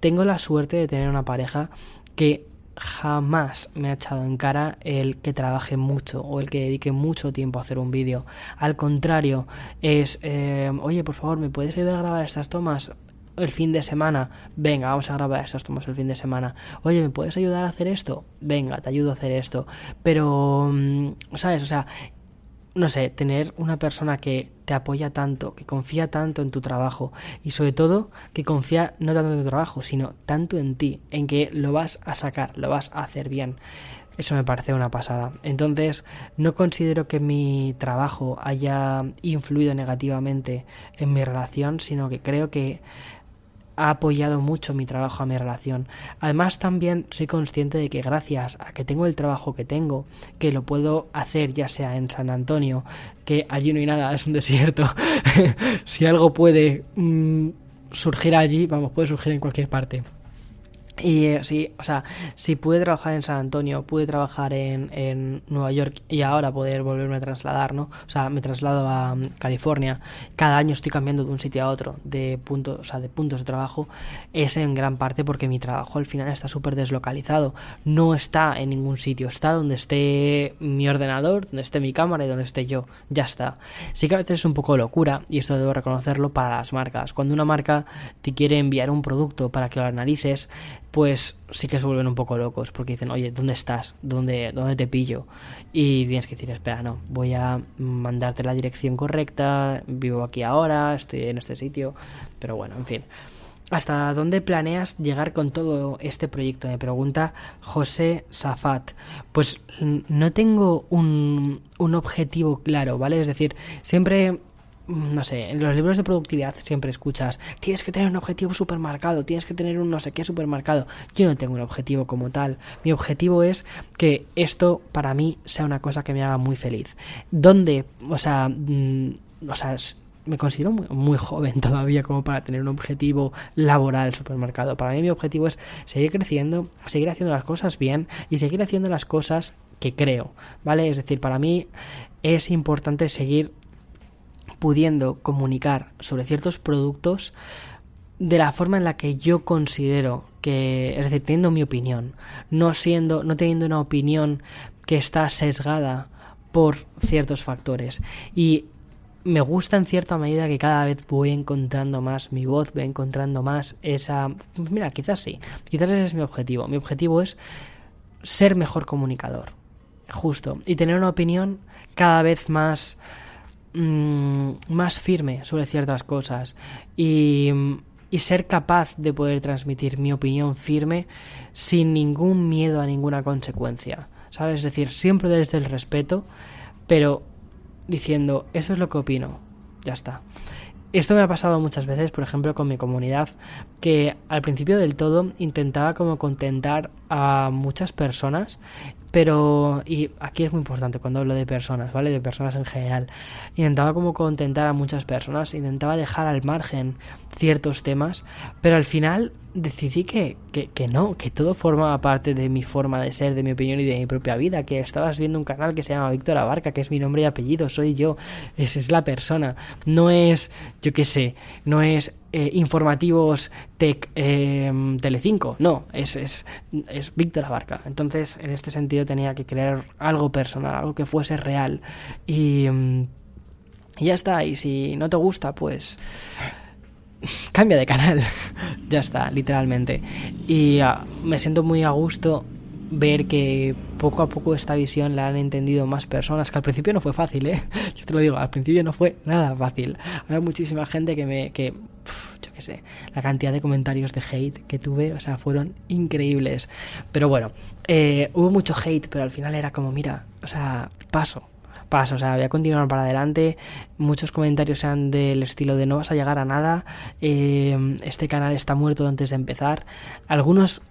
Tengo la suerte de tener una pareja que jamás me ha echado en cara el que trabaje mucho o el que dedique mucho tiempo a hacer un vídeo. Al contrario, es, eh, oye, por favor, ¿me puedes ayudar a grabar estas tomas? El fin de semana, venga, vamos a grabar estas tomas el fin de semana. Oye, ¿me puedes ayudar a hacer esto? Venga, te ayudo a hacer esto. Pero, mm, ¿sabes? O sea, no sé, tener una persona que te apoya tanto, que confía tanto en tu trabajo y sobre todo que confía no tanto en tu trabajo, sino tanto en ti, en que lo vas a sacar, lo vas a hacer bien. Eso me parece una pasada. Entonces, no considero que mi trabajo haya influido negativamente en mi relación, sino que creo que ha apoyado mucho mi trabajo a mi relación. Además también soy consciente de que gracias a que tengo el trabajo que tengo, que lo puedo hacer ya sea en San Antonio, que allí no hay nada, es un desierto, [laughs] si algo puede mm, surgir allí, vamos, puede surgir en cualquier parte. Y eh, sí, o sea, si pude trabajar en San Antonio, pude trabajar en, en, Nueva York y ahora poder volverme a trasladar, ¿no? O sea, me traslado a mm, California. Cada año estoy cambiando de un sitio a otro, de puntos, o sea, de puntos de trabajo. Es en gran parte porque mi trabajo al final está súper deslocalizado. No está en ningún sitio, está donde esté mi ordenador, donde esté mi cámara y donde esté yo. Ya está. Sí que a veces es un poco locura, y esto debo reconocerlo para las marcas. Cuando una marca te quiere enviar un producto para que lo analices, pues sí que se vuelven un poco locos porque dicen, oye, ¿dónde estás? ¿Dónde, ¿Dónde te pillo? Y tienes que decir, espera, no, voy a mandarte la dirección correcta, vivo aquí ahora, estoy en este sitio, pero bueno, en fin. ¿Hasta dónde planeas llegar con todo este proyecto? Me pregunta José Safat. Pues no tengo un, un objetivo claro, ¿vale? Es decir, siempre no sé, en los libros de productividad siempre escuchas, tienes que tener un objetivo supermercado, tienes que tener un no sé qué supermercado. Yo no tengo un objetivo como tal. Mi objetivo es que esto para mí sea una cosa que me haga muy feliz. ¿Dónde? O sea, mm, o sea, me considero muy, joven [laughs] todavía como para tener un objetivo laboral supermercado. Para mí mi objetivo es seguir creciendo, seguir haciendo las cosas bien y seguir haciendo las cosas que creo, ¿vale? Es decir, para mí es importante seguir pudiendo comunicar sobre ciertos productos de la forma en la que yo considero que, es decir, teniendo mi opinión, no siendo, no teniendo una opinión que está sesgada por ciertos factores. Y me gusta en cierta medida que cada vez voy encontrando más mi voz, voy encontrando más esa... Mira, quizás sí, quizás ese es mi objetivo. Mi objetivo es ser mejor comunicador, justo, y tener una opinión cada vez más Mm, más firme sobre ciertas cosas y, y, ser capaz de poder transmitir mi opinión firme sin ningún miedo a ninguna consecuencia. ¿Sabes? Es decir, siempre desde el respeto, pero diciendo, eso es lo que opino. Ya está. Esto me ha pasado muchas veces, por ejemplo, con mi comunidad, que al principio del todo intentaba como contentar a muchas personas pero, y aquí es muy importante cuando hablo de personas, ¿vale? De personas en general. Intentaba como contentar a muchas personas, intentaba dejar al margen ciertos temas, pero al final decidí que, que, que, no, que todo formaba parte de mi forma de ser, de mi opinión y de mi propia vida, que estabas viendo un canal que se llama Víctor Abarca, que es mi nombre y apellido, soy yo, esa es la persona, no es, yo qué sé, no es eh, informativos Tech eh, Telecinco, no, es, es, es Víctor Abarca. Entonces, en este sentido tenía que crear algo personal, algo que fuese real. Y, mm, y ya está, y si no te gusta, pues [laughs] cambia de canal. [laughs] ya está, literalmente. Y ah, me siento muy a gusto ver que poco a poco esta visión la han entendido más personas, que al principio no fue fácil, ¿eh? [laughs] Yo te lo digo, al principio no fue nada fácil. Había muchísima gente que me... que yo qué sé, la cantidad de comentarios de hate que tuve, o sea, fueron increíbles. Pero bueno, eh, hubo mucho hate, pero al final era como, mira, o sea, paso, paso, o sea, voy a continuar para adelante. Muchos comentarios sean del estilo de no vas a llegar a nada, eh, este canal está muerto antes de empezar. Algunos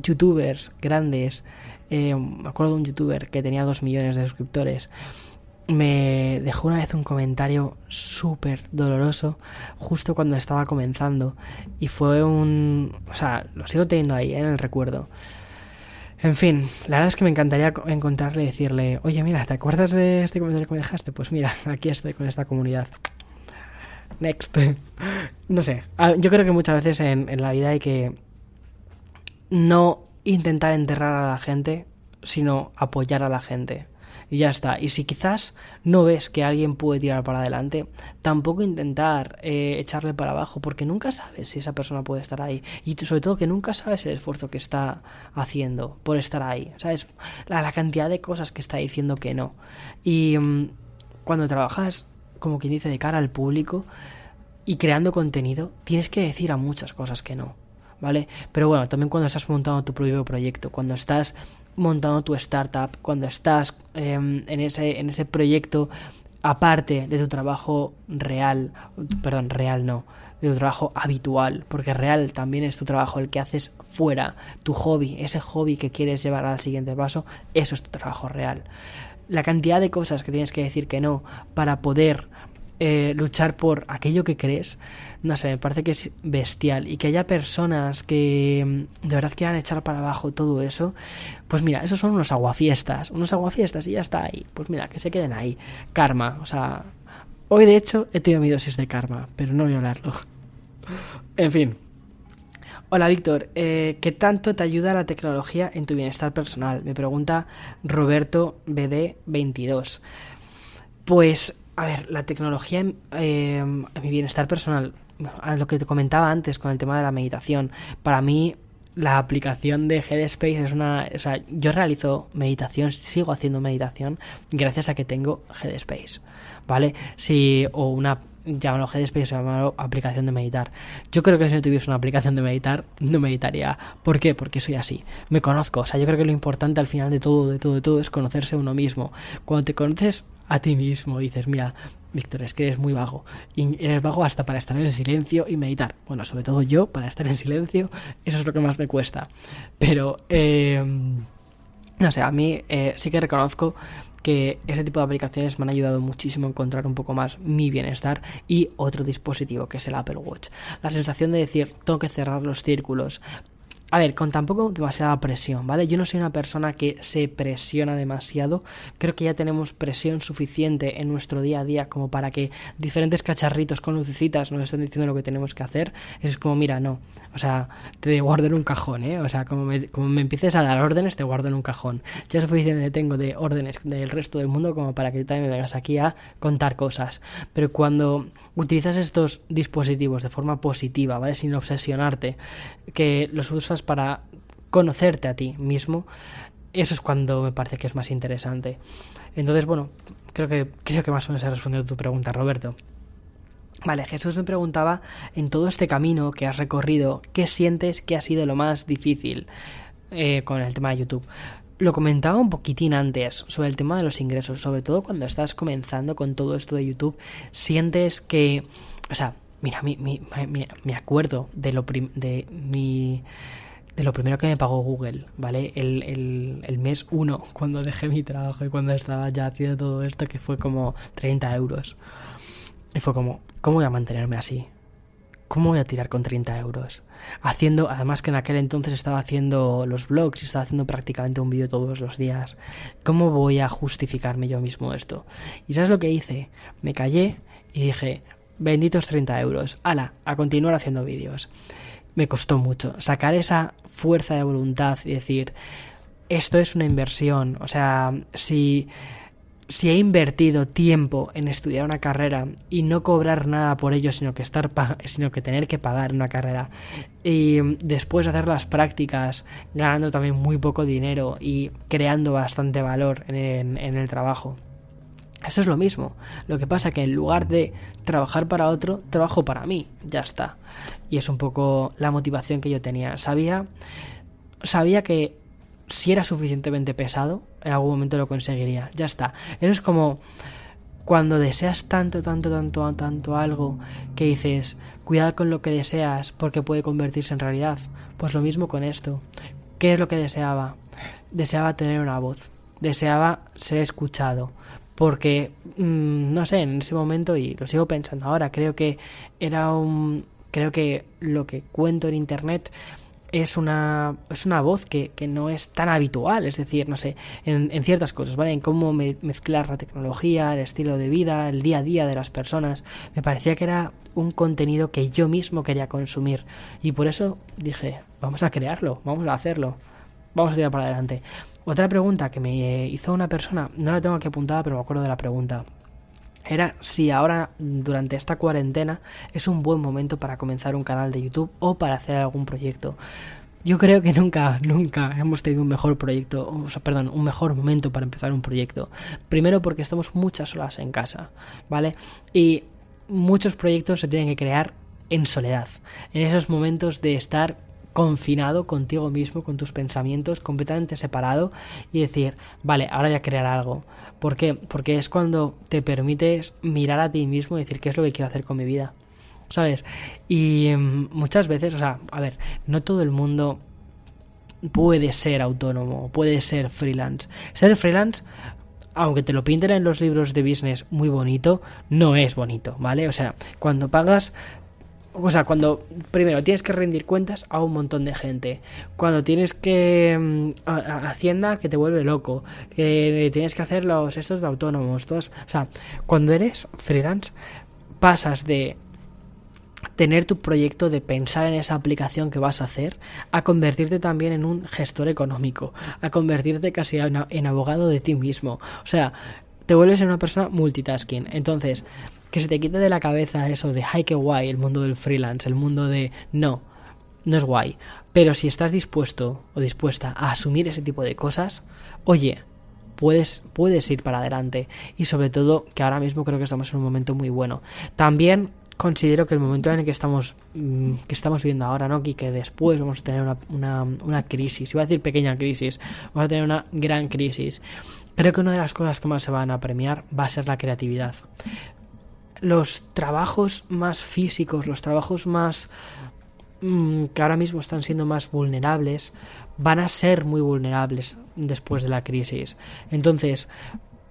youtubers grandes, eh, me acuerdo de un youtuber que tenía dos millones de suscriptores, me dejó una vez un comentario súper doloroso justo cuando estaba comenzando y fue un... o sea, lo sigo teniendo ahí, ¿eh? en el recuerdo. En fin, la verdad es que me encantaría encontrarle y decirle, oye, mira, ¿te acuerdas de este comentario que me dejaste? Pues mira, [laughs] aquí estoy con esta comunidad. Next. [laughs] no sé, ah, yo creo que muchas veces en, en la vida hay que no intentar enterrar a la gente, sino apoyar a la gente y ya está. Y si quizás no ves que alguien puede tirar para adelante, tampoco intentar eh, echarle para abajo, porque nunca sabes si esa persona puede estar ahí. Y sobre todo que nunca sabes el esfuerzo que está haciendo por estar ahí. ¿Sabes? La, cantidad de cosas que está diciendo que no. Y mm, cuando trabajas, como quien dice, de cara al público y creando contenido, tienes que decir a muchas cosas que no. ¿Vale? Pero bueno, también cuando estás montando tu propio proyecto, cuando estás montando tu startup, cuando estás em, en, ese, en ese proyecto aparte de tu trabajo real, perdón, real no, de tu trabajo habitual, porque real también es tu trabajo, el que haces fuera, tu hobby, ese hobby que quieres llevar al siguiente paso, eso es tu trabajo real. La cantidad de cosas que tienes que decir que no para poder eh, luchar por aquello que crees, no sé, me parece que es bestial. Y que haya personas que mm, de verdad quieran echar para abajo todo eso, pues mira, esos son unos aguafiestas, unos aguafiestas y ya está ahí. Pues mira, que se queden ahí. Karma, o sea, hoy de hecho he tenido mi dosis de karma, pero no voy a hablarlo. [laughs] en fin. Hola Víctor, eh, ¿qué tanto te ayuda la tecnología en tu bienestar personal? Me pregunta Roberto BD22. Pues, a ver, la tecnología en, eh, mi bienestar personal, a lo que te comentaba antes con el tema de la meditación, para mí la aplicación de Headspace es una... O sea, yo realizo meditación, sigo haciendo meditación gracias a que tengo Headspace, ¿vale? Si, o una llámalo Headspace, llámalo aplicación de meditar. Yo creo que si no tuviese una aplicación de meditar, no meditaría. ¿Por qué? Porque soy así. Me conozco. O sea, yo creo que lo importante al final de todo, de todo, de todo, es conocerse uno mismo. Cuando te conoces a ti mismo, dices, mira, Víctor, es que eres muy vago. Y eres vago hasta para estar en silencio y meditar. Bueno, sobre todo yo, para estar en silencio, eso es lo que más me cuesta. Pero, eh, no sé, a mí eh, sí que reconozco que ese tipo de aplicaciones me han ayudado muchísimo a encontrar un poco más mi bienestar y otro dispositivo que es el Apple Watch. La sensación de decir, tengo que cerrar los círculos, a ver, con tampoco demasiada presión, ¿vale? Yo no soy una persona que se presiona demasiado. Creo que ya tenemos presión suficiente en nuestro día a día como para que diferentes cacharritos con lucecitas nos estén diciendo lo que tenemos que hacer. Es como, mira, no. O sea, te guardo en un cajón, ¿eh? O sea, como me, como me empieces a dar órdenes, te guardo en un cajón. Ya suficiente tengo de órdenes del resto del mundo como para que también me vengas aquí a contar cosas. Pero cuando utilizas estos dispositivos de forma positiva, ¿vale? Sin obsesionarte, que los usas para conocerte a ti mismo, eso es cuando me parece que es más interesante. Entonces, bueno, creo que, creo que más o menos he respondido a tu pregunta, Roberto. Vale, Jesús me preguntaba en todo este camino que has recorrido, ¿qué sientes que ha sido lo más difícil eh, con el tema de YouTube? Lo comentaba un poquitín antes sobre el tema de los ingresos, sobre todo cuando estás comenzando con todo esto de YouTube, sientes que, o sea, mira, mi, me acuerdo de lo de mi de lo primero que me pagó Google, ¿vale? El, el, mes 1, [laughs] cuando dejé mi trabajo y cuando estaba ya haciendo todo esto, que fue como 30 euros. Y fue como, ¿cómo voy a mantenerme así? ¿Cómo voy a tirar con 30 euros? Haciendo, además que en aquel entonces estaba haciendo los blogs y estaba haciendo prácticamente un vídeo todos los días. ¿Cómo voy a justificarme yo mismo esto? ¿Y sabes lo que hice? Me callé y dije, benditos 30 euros. Ala, a continuar haciendo vídeos me costó mucho. Sacar esa fuerza de voluntad y decir, esto es una inversión. O sea, si, si he invertido tiempo en estudiar una carrera y no cobrar nada por ello, sino que, estar sino que tener que pagar una carrera, y después hacer las prácticas ganando también muy poco dinero y creando bastante valor en, el trabajo. Eso es lo mismo. Lo que pasa que en lugar de trabajar para otro, trabajo para mí. Ya está. Y es un poco la motivación que yo tenía. Sabía, sabía que si era suficientemente pesado, en algún momento lo conseguiría. Ya está. Eso es como cuando deseas tanto, tanto, tanto, tanto algo que dices, cuidado con lo que deseas porque puede convertirse en realidad. Pues lo mismo con esto. ¿Qué es lo que deseaba? Deseaba tener una voz. Deseaba ser escuchado porque, mm, no sé, en ese momento, y lo sigo pensando ahora, creo que era un... Creo que lo que cuento en Internet es una, es una voz que, que, no es tan habitual, es decir, no sé, en, en, ciertas cosas, ¿vale? En cómo mezclar la tecnología, el estilo de vida, el día a día de las personas. Me parecía que era un contenido que yo mismo quería consumir. Y por eso dije, vamos a crearlo, vamos a hacerlo, vamos a tirar para adelante. Otra pregunta que me hizo una persona, no la tengo aquí apuntada, pero me acuerdo de la pregunta. Era si ahora, durante esta cuarentena, es un buen momento para comenzar un canal de YouTube o para hacer algún proyecto. Yo creo que nunca, nunca hemos tenido un mejor proyecto, o sea, perdón, un mejor momento para empezar un proyecto. Primero porque estamos muchas horas en casa, ¿vale? Y muchos proyectos se tienen que crear en soledad, en esos momentos de estar confinado contigo mismo, con tus pensamientos, completamente separado y decir, vale, ahora voy a crear algo. ¿Por qué? Porque es cuando te permites mirar a ti mismo y decir qué es lo que quiero hacer con mi vida. ¿Sabes? Y mm, muchas veces, o sea, a ver, no todo el mundo puede ser autónomo, puede ser freelance. Ser freelance aunque te lo pinten en los libros de business muy bonito, no es bonito, ¿vale? O sea, cuando pagas o sea, cuando primero tienes que rendir cuentas a un montón de gente, cuando tienes que mm, Hacienda que te vuelve loco, que tienes que hacer los estos de autónomos, todas, o sea, cuando eres freelance pasas de tener tu proyecto, de pensar en esa aplicación que vas a hacer, a convertirte también en un gestor económico, a convertirte casi en abogado de ti mismo. O sea, te vuelves en una persona multitasking. Entonces, que se te quite de la cabeza eso de, ay, qué guay, el mundo del freelance, el mundo de... No, no es guay. Pero si estás dispuesto o dispuesta a asumir ese tipo de cosas, oye, puedes, puedes ir para adelante. Y sobre todo que ahora mismo creo que estamos en un momento muy bueno. También considero que el momento en el que estamos mm, que estamos viendo ahora, ¿no? Y que después vamos a tener una, una, una crisis, iba a decir pequeña crisis, vamos a tener una gran crisis. Creo que una de las cosas que más se van a premiar va a ser la creatividad los trabajos más físicos, los trabajos más mm, que ahora mismo están siendo más vulnerables, van a ser muy vulnerables después de la crisis. Entonces,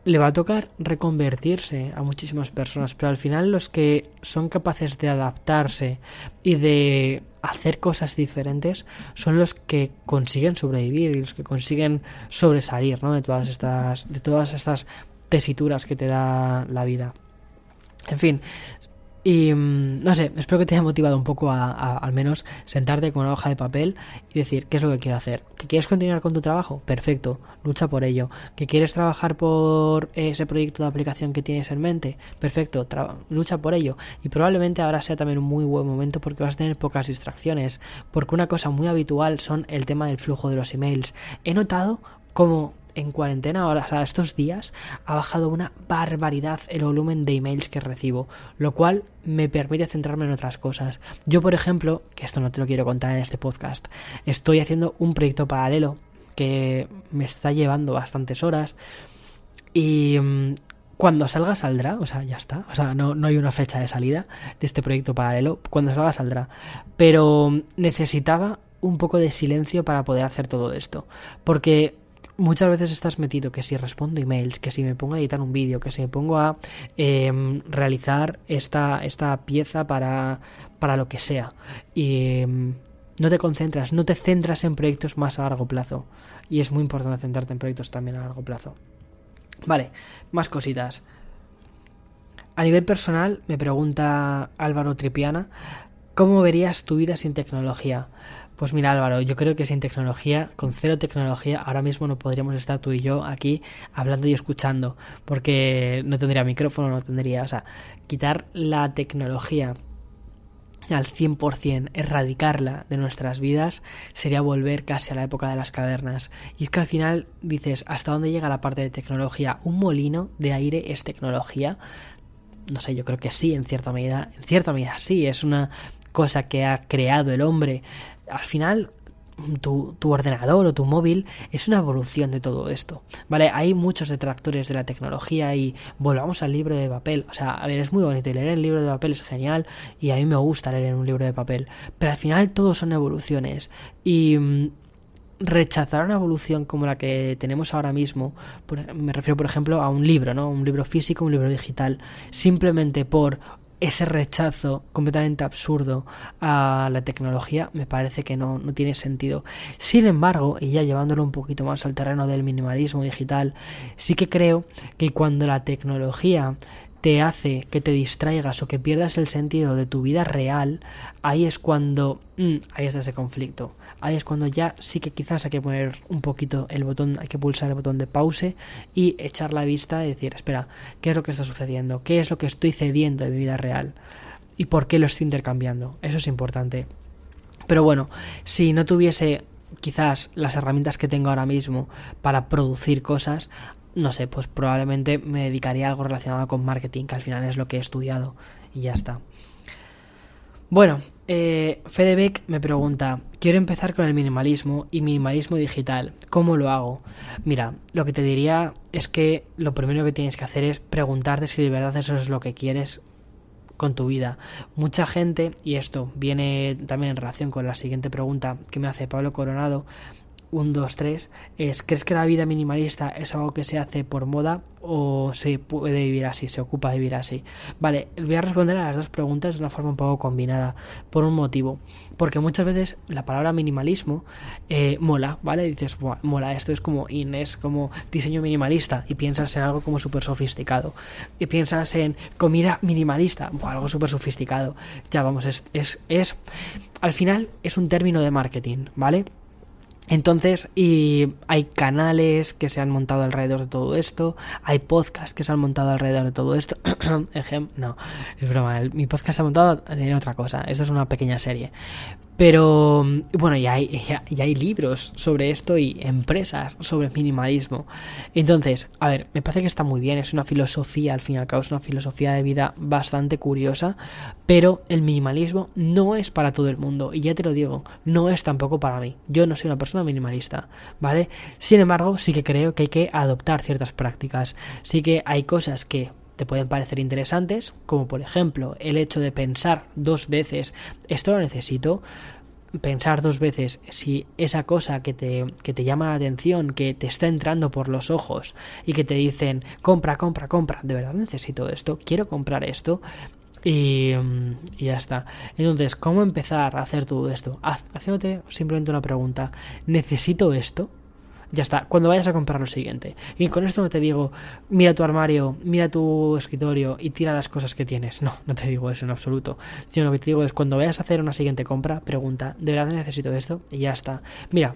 le va a tocar reconvertirse a muchísimas personas, pero al final los que son capaces de adaptarse y de hacer cosas diferentes son los que consiguen sobrevivir y los que consiguen sobresalir, ¿no? de todas estas de todas estas tesituras que te da la vida. En fin, y mm, no sé, espero que te haya motivado un poco a, al menos sentarte con una hoja de papel y decir qué es lo que quiero hacer. ¿Que quieres continuar con tu trabajo? Perfecto, lucha por ello. ¿Que quieres trabajar por ese proyecto de aplicación que tienes en mente? Perfecto, lucha por ello. Y probablemente ahora sea también un muy buen momento porque vas a tener pocas distracciones. Porque una cosa muy habitual son el tema del flujo de los emails. He notado como en cuarentena, ahora, o sea, estos días, ha bajado una barbaridad el volumen de emails que recibo, lo cual me permite centrarme en otras cosas. Yo, por ejemplo, que esto no te lo quiero contar en este podcast, estoy haciendo un proyecto paralelo que me está llevando bastantes horas y mm, cuando salga saldrá, o sea, ya está, o sea, no, no hay una fecha de salida de este proyecto paralelo, cuando salga saldrá, pero necesitaba un poco de silencio para poder hacer todo esto, porque muchas veces estás metido que si respondo emails, que si me pongo a editar un vídeo, que si me pongo a em, realizar esta, esta pieza para, para lo que sea. Y em, no te concentras, no te centras en proyectos más a largo plazo. Y es muy importante centrarte en proyectos también a largo plazo. Vale, más cositas. A nivel personal, me pregunta Álvaro Tripiana, ¿cómo verías tu vida sin tecnología? Pues mira Álvaro, yo creo que sin tecnología, con cero tecnología, ahora mismo no podríamos estar tú y yo aquí hablando y escuchando, porque no tendría micrófono, no tendría, o sea, quitar la tecnología al 100%, erradicarla de nuestras vidas, sería volver casi a la época de las cavernas. Y es que al final dices, ¿hasta dónde llega la parte de tecnología? ¿Un molino de aire es tecnología? No sé, yo creo que sí, en cierta medida. En cierta medida sí, es una cosa que ha creado el hombre al final tu, ordenador o tu móvil es una evolución de todo esto. Vale, hay muchos detractores de la tecnología y volvamos al libro de papel. O sea, a ver, es muy bonito leer el libro de papel es genial y a mí me gusta leer en un libro de papel. Pero al final todos son evoluciones y mm, rechazar una evolución como la que tenemos ahora mismo, me refiero por ejemplo a un libro, ¿no? Un libro físico, un libro digital, simplemente por ese rechazo completamente absurdo a la tecnología me parece que no, no, tiene sentido. Sin embargo, y ya llevándolo un poquito más al terreno del minimalismo digital, sí que creo que cuando la tecnología te hace que te distraigas o que pierdas el sentido de tu vida real, ahí es cuando mm, ahí está ese conflicto. Ahí es cuando ya sí que quizás hay que poner un poquito el botón, hay que pulsar el botón de pause y echar la vista y decir, espera, ¿qué es lo que está sucediendo? ¿Qué es lo que estoy cediendo de mi vida real? ¿Y por qué lo estoy intercambiando? Eso es importante. Pero bueno, si no tuviese quizás las herramientas que tengo ahora mismo para producir cosas, no sé, pues probablemente me dedicaría a algo relacionado con marketing, que al final es lo que he estudiado y ya está. Bueno, eh, Fedebeck me pregunta, quiero empezar con el minimalismo y minimalismo digital, ¿cómo lo hago? Mira, lo que te diría es que lo primero que tienes que hacer es preguntarte si de verdad eso es lo que quieres con tu vida. Mucha gente, y esto viene también en relación con la siguiente pregunta que me hace Pablo Coronado, un, dos, tres, es ¿crees que la vida minimalista es algo que se hace por moda o se puede vivir así, se ocupa de vivir así? Vale, voy a responder a las dos preguntas de una forma un poco combinada, por un motivo, porque muchas veces la palabra minimalismo eh, mola, ¿vale? dices, mola, esto es como in, es como diseño minimalista y piensas en algo como súper sofisticado y piensas en comida minimalista, algo súper sofisticado, ya vamos, es, es, es, al final es un término de marketing, ¿vale? Entonces, y hay canales que se han montado alrededor de todo esto, hay podcasts que se han montado alrededor de todo esto. [coughs] no, es broma, mi podcast se ha montado en otra cosa, esto es una pequeña serie. Pero bueno, ya hay, hay libros sobre esto y empresas sobre minimalismo. Entonces, a ver, me parece que está muy bien, es una filosofía, al fin y al cabo, es una filosofía de vida bastante curiosa, pero el minimalismo no es para todo el mundo, y ya te lo digo, no es tampoco para mí. Yo no soy una persona minimalista, ¿vale? Sin embargo, sí que creo que hay que adoptar ciertas prácticas, sí que hay cosas que te pueden parecer interesantes, como por ejemplo el hecho de pensar dos veces, esto lo necesito, pensar dos veces si esa cosa que te, que te llama la atención, que te está entrando por los ojos y que te dicen, compra, compra, compra, de verdad necesito esto, quiero comprar esto. Y, y ya está. Entonces, ¿cómo empezar a hacer todo esto? Haciéndote simplemente una pregunta. ¿Necesito esto? Ya está, cuando vayas a comprar lo siguiente. Y con esto no te digo, mira tu armario, mira tu escritorio y tira las cosas que tienes. No, no te digo eso en absoluto. Sino lo que te digo es, cuando vayas a hacer una siguiente compra, pregunta, ¿de verdad necesito esto? Y ya está. Mira,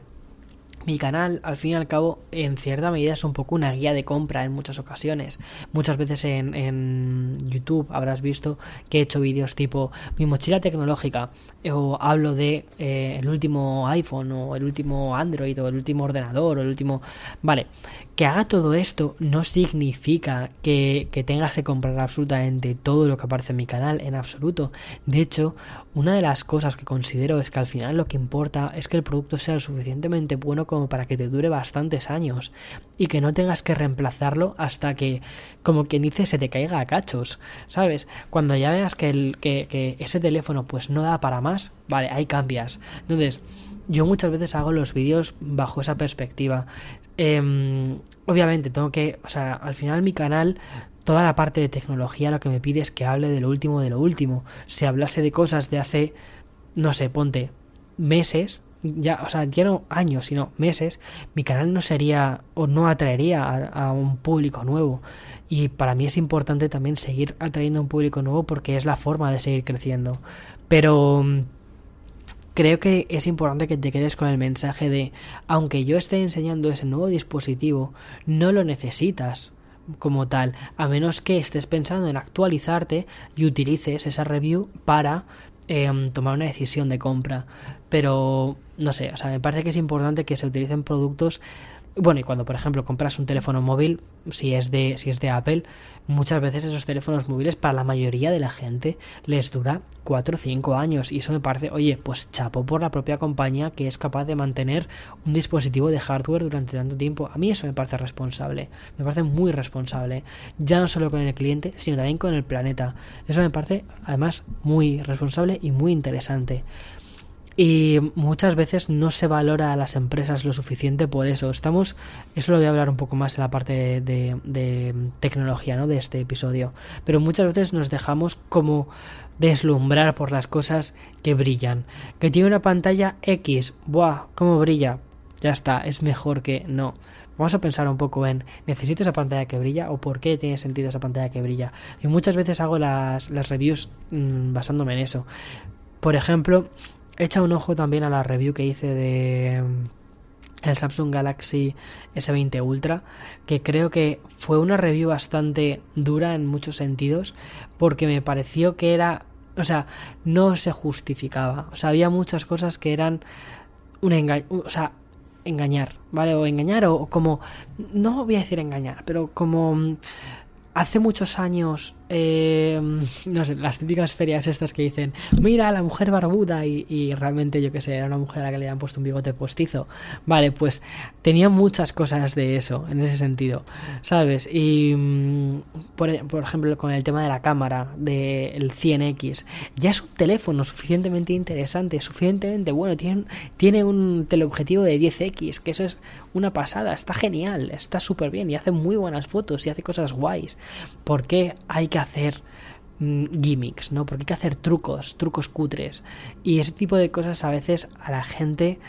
mi canal, al fin y al cabo, en cierta medida es un poco una guía de compra en muchas ocasiones. Muchas veces en, YouTube habrás visto que he hecho vídeos tipo mi mochila tecnológica o hablo de eh, el último iPhone o el último Android o el último ordenador o el último... Vale, que haga todo esto no significa que, que tengas que comprar absolutamente todo lo que aparece en mi canal, en absoluto. De hecho, una de las cosas que considero es que al final lo que importa es que el producto sea lo suficientemente bueno como para que te dure bastantes años y que no tengas que reemplazarlo hasta que, como quien dice, se te caiga a cachos, ¿sabes? Cuando ya veas que, el, que, ese teléfono pues no da para más, vale, ahí cambias. Entonces, yo muchas veces hago los vídeos bajo esa perspectiva. Em, obviamente tengo que, o sea, al final mi canal toda la parte de tecnología lo que me pide es que hable de lo último de lo último. Si hablase de cosas de hace, no sé, ponte meses, ya, o sea, ya no años, sino meses, mi canal no sería o no atraería a, un público nuevo. Y para mí es importante también seguir atrayendo a un público nuevo porque es la forma de seguir creciendo. Pero creo que es importante que te quedes con el mensaje de, aunque yo esté enseñando ese nuevo dispositivo, no lo necesitas como tal, a menos que estés pensando en actualizarte y utilices esa review para Em, tomar una decisión de compra. Pero no sé, o sea, me parece que es importante que se utilicen productos bueno, y cuando por ejemplo compras un teléfono móvil, si es de si es de Apple, muchas veces esos teléfonos móviles para la mayoría de la gente les dura 4 o 5 años y eso me parece, oye, pues chapo por la propia compañía que es capaz de mantener un dispositivo de hardware durante tanto tiempo. A mí eso me parece responsable, me parece muy responsable, ya no solo con el cliente, sino también con el planeta. Eso me parece además muy responsable y muy interesante. Y muchas veces no se valora a las empresas lo suficiente por eso. Estamos, eso lo voy a hablar un poco más en la parte de, tecnología, ¿no? De este episodio. Pero muchas veces nos dejamos como deslumbrar por las cosas que brillan. Que tiene una pantalla X, ¡buah! ¿Cómo brilla? Ya está, es mejor que no. Vamos a pensar un poco en, ¿necesito esa pantalla que brilla o por qué tiene sentido esa pantalla que brilla? Y muchas veces hago las, las reviews mm, basándome en eso. Por ejemplo, Echa un ojo también a la review que hice de mm, el Samsung Galaxy S20 Ultra, que creo que fue una review bastante dura en muchos sentidos, porque me pareció que era, o sea, no se justificaba, o sea, había muchas cosas que eran un engaño, o sea, engañar, ¿vale? O engañar o como, no voy a decir engañar, pero como mm, hace muchos años eh, no sé, las típicas ferias estas que dicen, mira la mujer barbuda y, realmente yo que sé, era una mujer a la que le habían puesto un bigote postizo. Vale, pues tenía muchas cosas de eso, en ese sentido, ¿sabes? Y mm, por, ejemplo, con el tema de la cámara, del 100X, ya es un teléfono suficientemente interesante, suficientemente bueno, tiene, tiene un teleobjetivo de 10X, que eso es una pasada, está genial, está súper bien y hace muy buenas fotos y hace cosas guays. ¿Por qué hay que hacer mm, gimmicks, ¿no? Porque hay que hacer trucos, trucos cutres. Y ese tipo de cosas a veces a la gente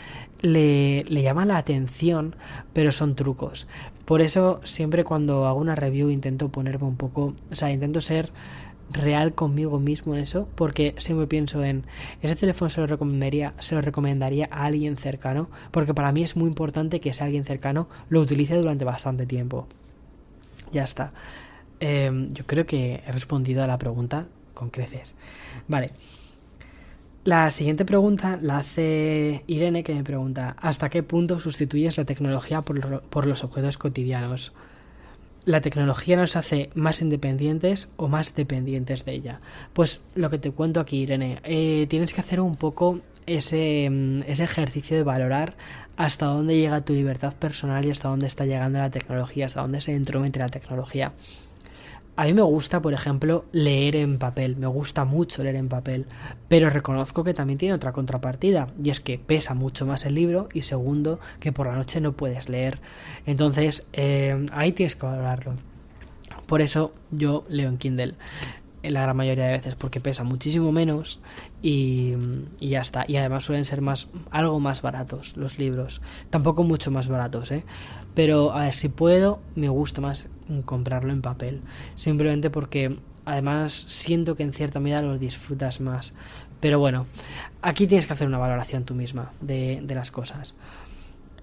le, le, llama la atención, pero son trucos. Por eso siempre cuando hago una review intento ponerme un poco, o sea, intento ser real conmigo mismo en eso, porque siempre pienso en ese teléfono se lo recomendaría, se lo recomendaría a alguien cercano, porque para mí es muy importante que ese alguien cercano lo utilice durante bastante tiempo. Ya está. Em, yo creo que he respondido a la pregunta con creces. Vale. La siguiente pregunta la hace Irene que me pregunta ¿Hasta qué punto sustituyes la tecnología por, los objetos cotidianos? ¿La tecnología nos hace más independientes o más dependientes de ella? Pues lo que te cuento aquí, Irene, eh, tienes que hacer un poco ese, mm, ese ejercicio de valorar hasta dónde llega tu libertad personal y hasta dónde está llegando la tecnología, hasta dónde se entromete la tecnología. A mí me gusta, por ejemplo, leer en papel, me gusta mucho leer en papel, pero reconozco que también tiene otra contrapartida, y es que pesa mucho más el libro y segundo, que por la noche no puedes leer. Entonces, eh, ahí tienes que valorarlo. Por eso yo leo en Kindle la gran mayoría de veces porque pesa muchísimo menos y, ya está y además suelen ser más algo más baratos los libros tampoco mucho más baratos ¿eh? pero a ver si puedo me gusta más comprarlo en papel simplemente porque además siento que en cierta medida lo disfrutas más pero bueno aquí tienes que hacer una valoración tú misma de, las cosas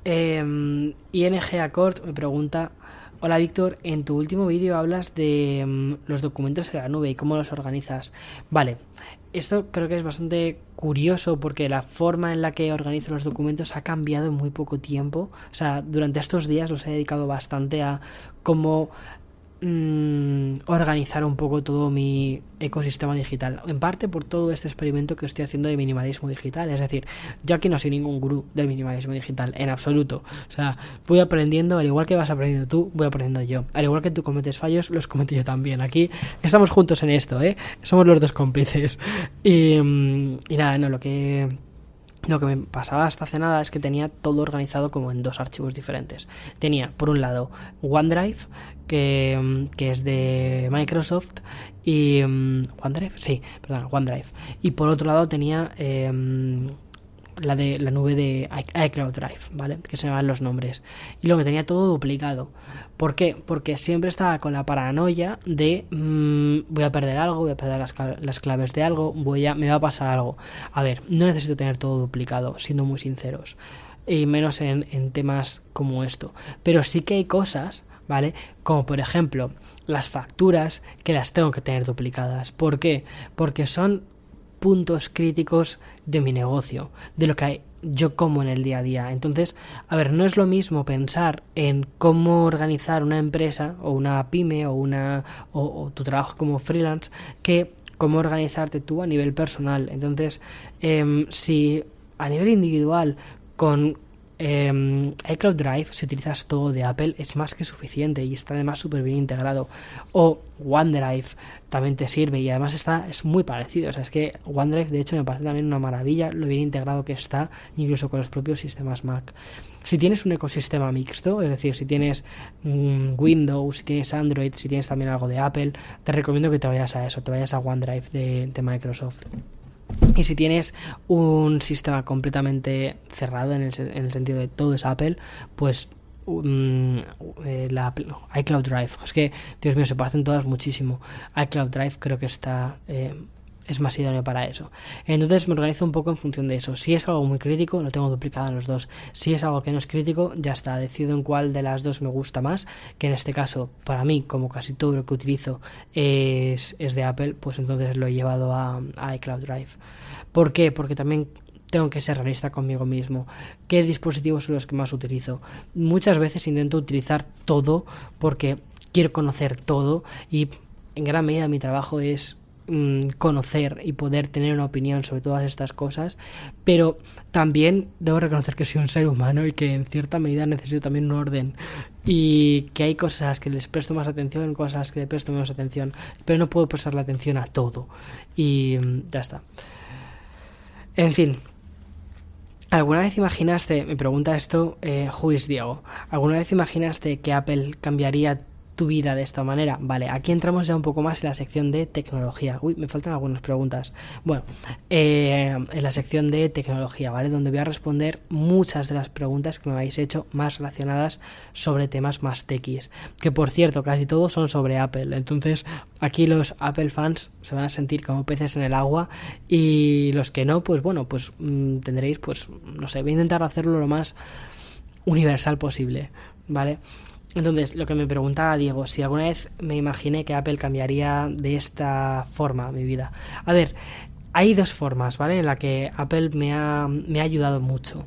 eh, ING Accord me pregunta Hola Víctor, en tu último vídeo hablas de mm, los documentos en la nube y cómo los organizas. Vale, esto creo que es bastante curioso porque la forma en la que organizo los documentos ha cambiado en muy poco tiempo. O sea, durante estos días los he dedicado bastante a cómo Mm, organizar un poco todo mi ecosistema digital. En parte por todo este experimento que estoy haciendo de minimalismo digital. Es decir, yo aquí no soy ningún gurú del minimalismo digital, en absoluto. O sea, voy aprendiendo, al igual que vas aprendiendo tú, voy aprendiendo yo. Al igual que tú cometes fallos, los cometo yo también. Aquí estamos juntos en esto, ¿eh? Somos los dos cómplices. Y, mm, y nada, no, lo que lo que me pasaba hasta hace nada es que tenía todo organizado como en dos archivos diferentes. Tenía, por un lado, OneDrive, que, que es de Microsoft, y... Mm, ¿OneDrive? Sí, perdón, OneDrive. Y por otro lado tenía... Em, la de la nube de iCloud Drive, ¿vale? Que se llaman los nombres. Y lo que tenía todo duplicado. ¿Por qué? Porque siempre estaba con la paranoia de mm, voy a perder algo, voy a perder las, claves de algo, voy a, me va a pasar algo. A ver, no necesito tener todo duplicado, siendo muy sinceros. Y menos en, en temas como esto. Pero sí que hay cosas, ¿vale? Como por ejemplo las facturas que las tengo que tener duplicadas. ¿Por qué? Porque son puntos críticos de mi negocio, de lo que yo como en el día a día. Entonces, a ver, no es lo mismo pensar en cómo organizar una empresa o una pyme o una o, tu trabajo como freelance que cómo organizarte tú a nivel personal. Entonces, em, si a nivel individual con eh, iCloud Drive, si utilizas todo de Apple, es más que suficiente y está además súper bien integrado. O OneDrive también te sirve y además está es muy parecido. O sea, es que OneDrive de hecho me parece también una maravilla lo bien integrado que está, incluso con los propios sistemas Mac. Si tienes un ecosistema mixto, es decir, si tienes mm, Windows, si tienes Android, si tienes también algo de Apple, te recomiendo que te vayas a eso, te vayas a OneDrive de Microsoft. Y si tienes un sistema completamente cerrado en el, en el sentido de todo es Apple, pues um, la iCloud Drive. Es que, Dios mío, se parecen todas muchísimo. iCloud Drive creo que está eh, es más idóneo para eso. Entonces me organizo un poco en función de eso. Si es algo muy crítico, lo tengo duplicado en los dos. Si es algo que no es crítico, ya está. Decido en cuál de las dos me gusta más. Que en este caso, para mí, como casi todo lo que utilizo es, es de Apple, pues entonces lo he llevado a, a iCloud Drive. ¿Por qué? Porque también tengo que ser realista conmigo mismo. ¿Qué dispositivos son los que más utilizo? Muchas veces intento utilizar todo porque quiero conocer todo y en gran medida mi trabajo es mm, conocer y poder tener una opinión sobre todas estas cosas, pero también debo reconocer que soy un ser humano y que en cierta medida necesito también un orden y que hay cosas que les presto más atención, cosas que le presto menos atención, pero no puedo prestarle atención a todo y mm, ya está. En fin, ¿Alguna vez imaginaste, me pregunta esto eh, Juiz Diego, ¿alguna vez imaginaste que Apple cambiaría tu vida de esta manera? Vale, aquí entramos ya un poco más en la sección de tecnología. Uy, me faltan algunas preguntas. Bueno, eh, en la sección de tecnología, ¿vale? Donde voy a responder muchas de las preguntas que me habéis hecho más relacionadas sobre temas más techis. Que por cierto, casi todos son sobre Apple. Entonces, aquí los Apple fans se van a sentir como peces en el agua y los que no, pues bueno, pues mm, tendréis, pues, no sé, voy a intentar hacerlo lo más universal posible, ¿vale? Entonces, lo que me preguntaba Diego, si alguna vez me imaginé que Apple cambiaría de esta forma mi vida. A ver, hay dos formas, ¿vale? En la que Apple me ha, me ha ayudado mucho.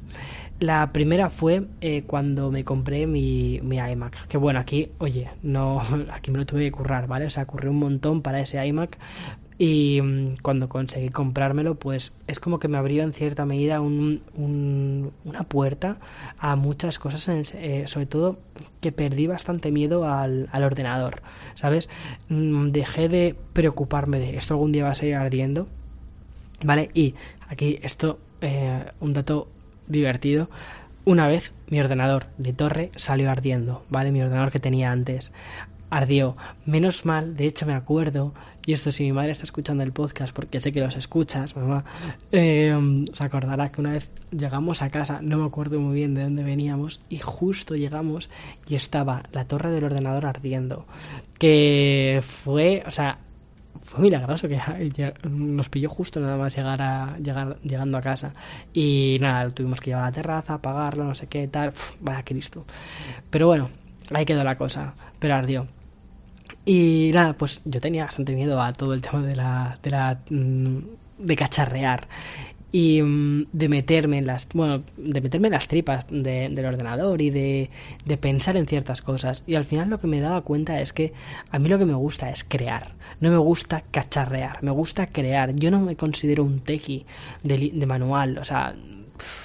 La primera fue eh, cuando me compré mi, mi, iMac. Que bueno, aquí, oye, no, [laughs] aquí me lo tuve que currar, ¿vale? O sea, curré un montón para ese iMac. Y mm, cuando conseguí comprármelo, pues es como que me abrió en cierta medida un, una puerta a muchas cosas, eh, sobre todo que perdí bastante miedo al, al ordenador, ¿sabes? Mm, dejé de preocuparme de esto algún día va a seguir ardiendo, ¿vale? Y aquí esto, eh, un dato divertido. Una vez mi ordenador de torre salió ardiendo, ¿vale? Mi ordenador que tenía antes ardió. Menos mal, de hecho me acuerdo, y esto si mi madre está escuchando el podcast, porque sé que los escuchas, mamá, eh, se acordará que una vez llegamos a casa, no me acuerdo muy bien de dónde veníamos, y justo llegamos y estaba la torre del ordenador ardiendo. Que fue, o sea, fue milagroso que [laughs] nos pilló justo nada más llegar a llegar llegando a casa y nada tuvimos que llevar a la terraza apagarlo no sé qué tal vaya Cristo pero bueno ahí quedó la cosa pero ardió y nada, pues yo tenía bastante miedo a todo el tema de la. de la. Mm, de cacharrear. Y mm, de meterme en las. Bueno, de meterme en las tripas del ordenador y de, de pensar en ciertas cosas. Y al final lo que me daba cuenta es que a mí lo que me gusta es crear. No me gusta cacharrear, me gusta crear. Yo no me considero un tequi de, de manual. O sea,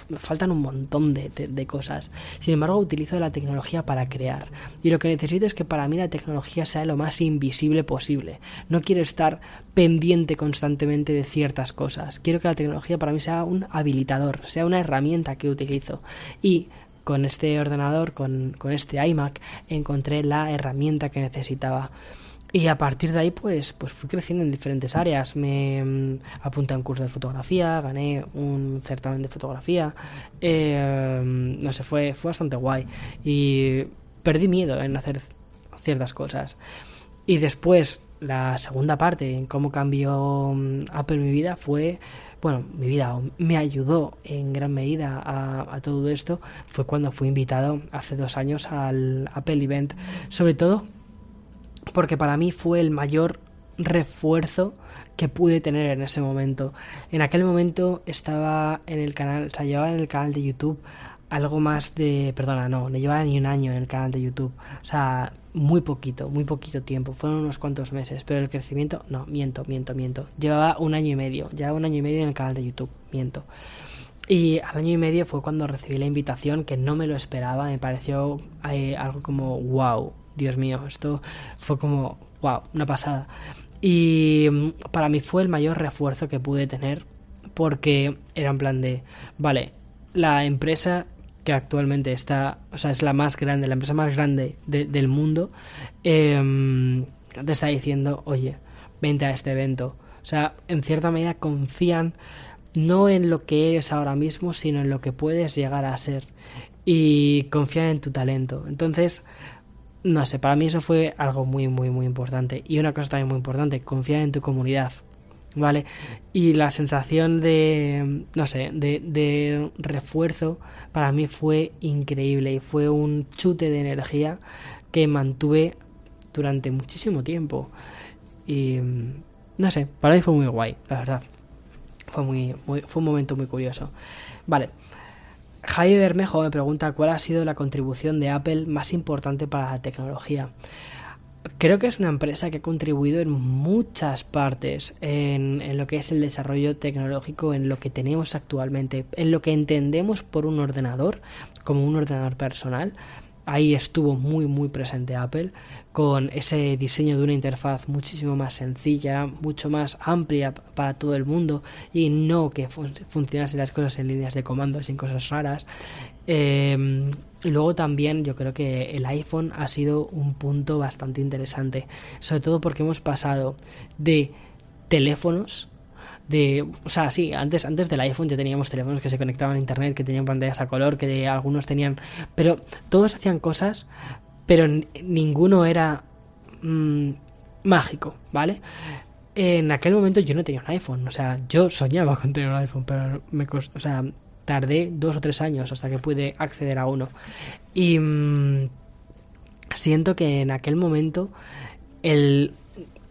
me faltan un montón de, cosas. Sin embargo, utilizo la tecnología para crear. Y lo que necesito es que para mí la tecnología sea lo más invisible posible. No quiero estar pendiente constantemente de ciertas cosas. Quiero que la tecnología para mí sea un habilitador, sea una herramienta que utilizo. Y con este ordenador, con, con este iMac, encontré la herramienta que necesitaba. Y a partir de ahí, pues, pues fui creciendo en diferentes áreas. Me mm, apunté a un curso de fotografía, gané un certamen de fotografía. Eh, no sé, fue, fue bastante guay. Y perdí miedo en hacer ciertas cosas. Y después, la segunda parte, en cómo cambió mm, Apple mi vida, fue bueno, mi vida me ayudó en gran medida a, todo esto fue cuando fui invitado hace dos años al Apple Event, sobre todo porque para mí fue el mayor refuerzo que pude tener en ese momento. En aquel momento estaba en el canal, o sea, llevaba en el canal de YouTube algo más de, perdona, no, no llevaba ni un año en el canal de YouTube. O sea, muy poquito, muy poquito tiempo, fueron unos cuantos meses, pero el crecimiento, no, miento, miento, miento. Llevaba un año y medio, llevaba un año y medio en el canal de YouTube, miento. Y al año y medio fue cuando recibí la invitación, que no me lo esperaba, me pareció eh, algo como wow, Dios mío, esto fue como, wow, una pasada. Y mm, para mí fue el mayor refuerzo que pude tener porque era en plan de, vale, la empresa que actualmente está, o sea, es la más grande, la empresa más grande del mundo, em, te está diciendo, oye, vente a este evento. O sea, en cierta medida confían no en lo que eres ahora mismo, sino en lo que puedes llegar a ser. Y confían en tu talento. Entonces, no sé, para mí eso fue algo muy, muy, muy importante. Y una cosa también muy importante, confiar en tu comunidad. ¿Vale? Y la sensación de, no sé, de, de refuerzo para mí fue increíble y fue un chute de energía que mantuve durante muchísimo tiempo. Y no sé, para mí fue muy guay, la verdad. Fue, muy, muy, fue un momento muy curioso. Vale, Jaime Bermejo me pregunta cuál ha sido la contribución de Apple más importante para la tecnología. creo que es una empresa que ha contribuido en muchas partes en, lo que es el desarrollo tecnológico, en lo que tenemos actualmente, en lo que entendemos por un ordenador, como un ordenador personal. Ahí estuvo muy muy presente Apple con ese diseño de una interfaz muchísimo más sencilla, mucho más amplia para todo el mundo y no que fun funcionasen las cosas en líneas de comando sin cosas raras. Eh, y luego también yo creo que el iPhone ha sido un punto bastante interesante, sobre todo porque hemos pasado de teléfonos de, o sea, sí, antes, antes del iPhone ya teníamos teléfonos que se conectaban a internet, que tenían pantallas a color, que algunos tenían, pero todos hacían cosas, pero ninguno era mmm, mágico, ¿vale? En aquel momento yo no tenía un iPhone, o sea, yo soñaba con tener un iPhone, pero me costó, o sea, tardé dos o tres años hasta que pude acceder a uno. Y mmm, siento que en aquel momento el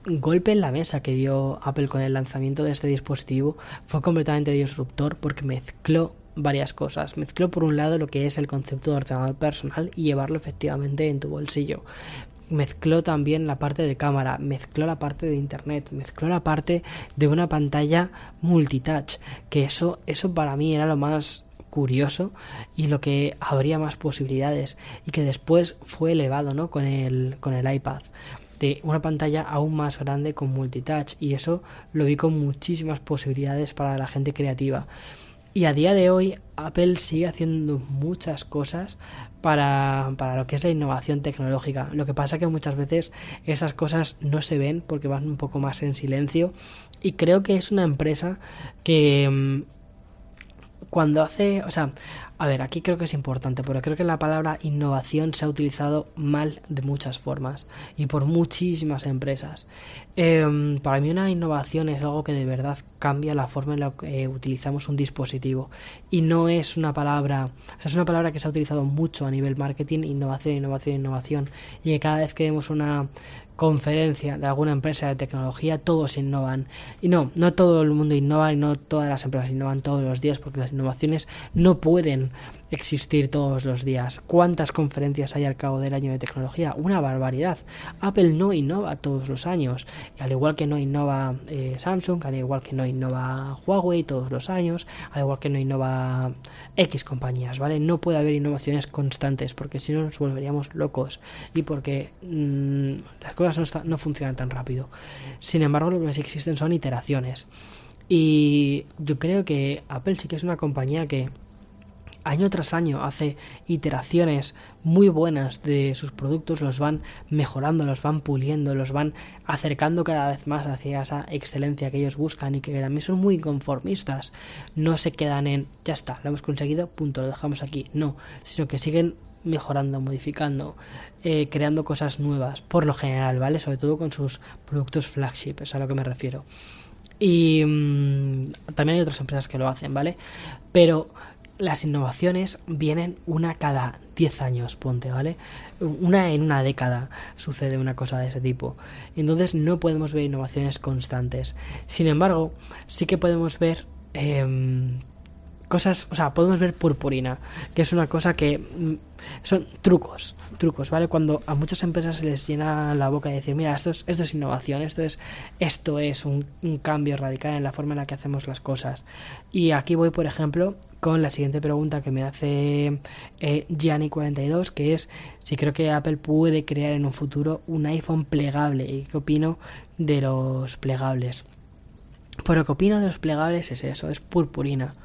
golpe en la mesa que dio Apple con el lanzamiento de este dispositivo fue completamente disruptor porque mezcló varias cosas. Mezcló por un lado lo que es el concepto de ordenador personal y llevarlo efectivamente en tu bolsillo. Mezcló también la parte de cámara, mezcló la parte de internet, mezcló la parte de una pantalla multitouch, que eso, eso para mí era lo más curioso y lo que habría más posibilidades y que después fue elevado ¿no? con, el, con el iPad de una pantalla aún más grande con multitouch y eso lo vi con muchísimas posibilidades para la gente creativa. Y a día de hoy Apple sigue haciendo muchas cosas para, para, lo que es la innovación tecnológica. Lo que pasa que muchas veces estas cosas no se ven porque van un poco más en silencio. Y creo que es una empresa que mm, cuando hace, o sea, a ver, aquí creo que es importante, pero creo que la palabra innovación se ha utilizado mal de muchas formas y por muchísimas empresas. Eh, para mí una innovación es algo que de verdad cambia la forma en la que utilizamos un dispositivo y no es una palabra, o sea, es una palabra que se ha utilizado mucho a nivel marketing, innovación, innovación, innovación y que cada vez que vemos una conferencia de alguna empresa de tecnología, todos innovan. Y no, no todo el mundo innova y no todas las empresas innovan todos los días porque las innovaciones no pueden existir todos los días. ¿Cuántas conferencias hay al cabo del año de tecnología? Una barbaridad. Apple no innova todos los años, al igual que no innova eh, Samsung, al igual que no innova Huawei todos los años, al igual que no innova X compañías, ¿vale? No puede haber innovaciones constantes porque si no nos volveríamos locos y porque mmm, las cosas no, no funcionan tan rápido. Sin embargo, lo que sí existen son iteraciones. Y yo creo que Apple sí que es una compañía que año tras año hace iteraciones muy buenas de sus productos, los van mejorando, los van puliendo, los van acercando cada vez más hacia esa excelencia que ellos buscan y que también son muy conformistas. No se quedan en ya está, lo hemos conseguido, punto, lo dejamos aquí. No, sino que siguen mejorando, modificando, eh, creando cosas nuevas, por lo general, ¿vale? Sobre todo con sus productos flagship, es a lo que me refiero. Y mmm, también hay otras empresas que lo hacen, ¿vale? Pero las innovaciones vienen una cada 10 años, ponte, ¿vale? Una en una década sucede una cosa de ese tipo. Entonces no podemos ver innovaciones constantes. Sin embargo, sí que podemos ver eh, cosas, o sea, podemos ver purpurina, que es una cosa que mm, son trucos, trucos, ¿vale? Cuando a muchas empresas se les llena la boca de decir, mira, esto es, esto es innovación, esto es, esto es un, cambio radical en la forma en la que hacemos las cosas. Y aquí voy, por ejemplo, con la siguiente pregunta que me hace eh, Gianni42, que es si creo que Apple puede crear en un futuro un iPhone plegable y qué opino de los plegables. Por lo que opino de los plegables es eso, es purpurina.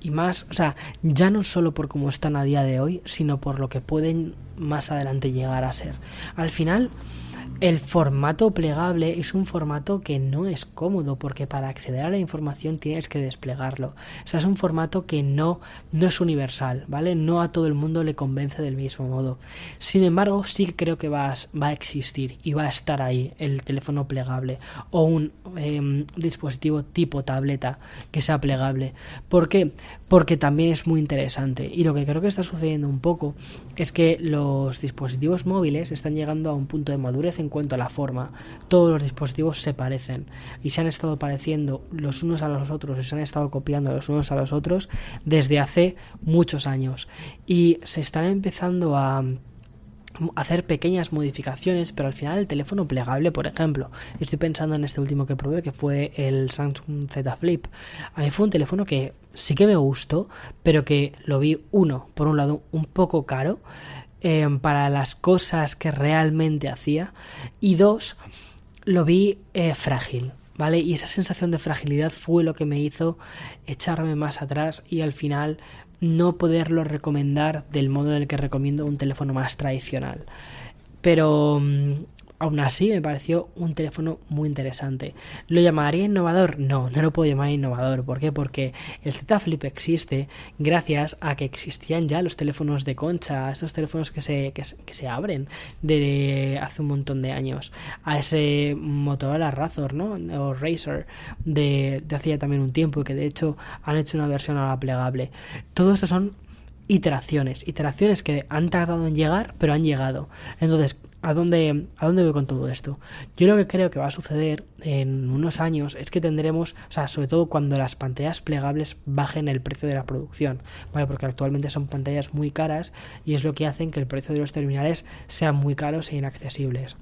Y más, o sea, ya no solo por cómo están a día de hoy, sino por lo que pueden más adelante llegar a ser. Al final, el formato plegable es un formato que no es cómodo porque para acceder a la información tienes que desplegarlo. O sea, es un formato que no, no es universal, ¿vale? No a todo el mundo le convence del mismo modo. Sin embargo, sí creo que va a, va a existir y va a estar ahí el teléfono plegable o un eh, dispositivo tipo tableta que sea plegable. ¿Por qué? Porque también es muy interesante. Y lo que creo que está sucediendo un poco es que los dispositivos móviles están llegando a un punto de madurez cuanto a la forma. Todos los dispositivos se parecen y se han estado pareciendo los unos a los otros y se han estado copiando los unos a los otros desde hace muchos años. Y se están empezando a hacer pequeñas modificaciones, pero al final el teléfono plegable, por ejemplo, estoy pensando en este último que probé, que fue el Samsung Z Flip. A mí fue un teléfono que sí que me gustó, pero que lo vi, uno, por un lado, un poco caro eh, para las cosas que realmente hacía, y dos, lo vi eh, frágil. ¿Vale? Y esa sensación de fragilidad fue lo que me hizo echarme más atrás y al final no poderlo recomendar del modo en el que recomiendo un teléfono más tradicional. Pero mm, Aún así, me pareció un teléfono muy interesante. ¿Lo llamaría innovador? No, no lo puedo llamar innovador. ¿Por qué? Porque el Z Flip existe gracias a que existían ya los teléfonos de concha, estos teléfonos que se, que, se abren de hace un montón de años, a ese Motorola Razor, ¿no? O Razer de, de hacía también un tiempo y que de hecho han hecho una versión ahora plegable. Todo esto son iteraciones, iteraciones que han tardado en llegar, pero han llegado. Entonces, ¿a dónde, ¿a dónde voy con todo esto? Yo lo que creo que va a suceder en unos años es que tendremos, o sea, sobre todo cuando las pantallas plegables bajen el precio de la producción, ¿vale? Porque actualmente son pantallas muy caras y es lo que hacen que el precio de los terminales sean muy caros e inaccesibles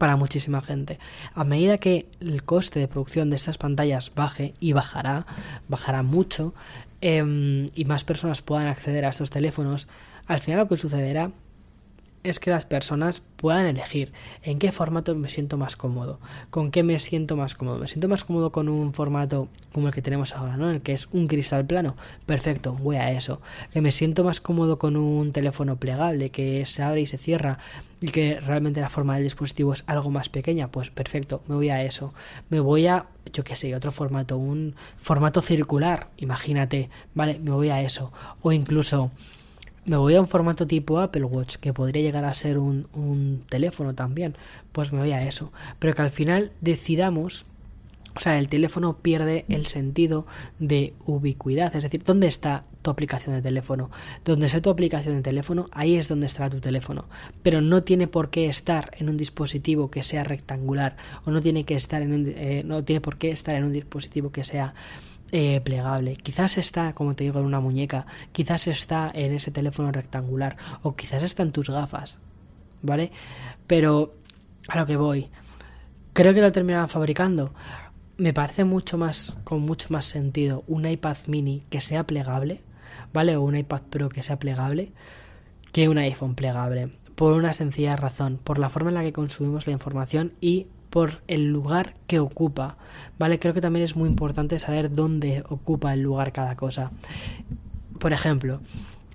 para muchísima gente. A medida que el coste de producción de estas pantallas baje y bajará, bajará mucho, em, y más personas puedan acceder a estos teléfonos, al final lo que sucederá es que las personas puedan elegir en qué formato me siento más cómodo, con qué me siento más cómodo. Me siento más cómodo con un formato como el que tenemos ahora, ¿no? El que es un cristal plano. Perfecto, voy a eso. Que me siento más cómodo con un teléfono plegable que se abre y se cierra y que realmente la forma del dispositivo es algo más pequeña, pues perfecto, me voy a eso. Me voy a, yo qué sé, otro formato, un formato circular, imagínate, ¿vale? Me voy a eso. O incluso me voy a un formato tipo Apple Watch, que podría llegar a ser un, un, teléfono también, pues me voy a eso. Pero que al final decidamos, o sea, el teléfono pierde el sentido de ubicuidad. Es decir, ¿dónde está tu aplicación de teléfono? Donde esté tu aplicación de teléfono, ahí es donde estará tu teléfono. Pero no tiene por qué estar en un dispositivo que sea rectangular, o no tiene que estar en un, eh, no tiene por qué estar en un dispositivo que sea eh, plegable. Quizás está, como te digo, en una muñeca, quizás está en ese teléfono rectangular o quizás está en tus gafas, ¿vale? Pero a lo que voy, creo que lo terminarán fabricando. Me parece mucho más, con mucho más sentido, un iPad mini que sea plegable, ¿vale? O un iPad Pro que sea plegable, que un iPhone plegable. Por una sencilla razón, por la forma en la que consumimos la información y por el lugar que ocupa, ¿vale? Creo que también es muy importante saber dónde ocupa el lugar cada cosa. Por ejemplo,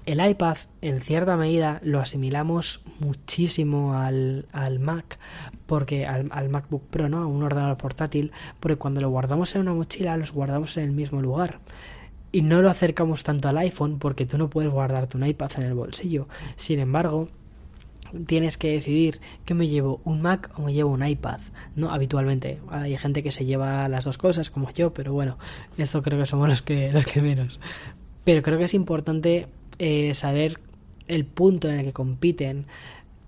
el iPad en cierta medida lo asimilamos muchísimo al, al Mac, porque al, al, MacBook Pro, ¿no? A un ordenador portátil, porque cuando lo guardamos en una mochila, los guardamos en el mismo lugar. Y no lo acercamos tanto al iPhone porque tú no puedes guardarte un iPad en el bolsillo. Sin embargo, tienes que decidir que me llevo un Mac o me llevo un iPad, ¿no? Habitualmente hay gente que se lleva las dos cosas como yo, pero bueno, esto creo que somos los que [laughs] los que menos. Pero creo que es importante eh, saber el punto en el que compiten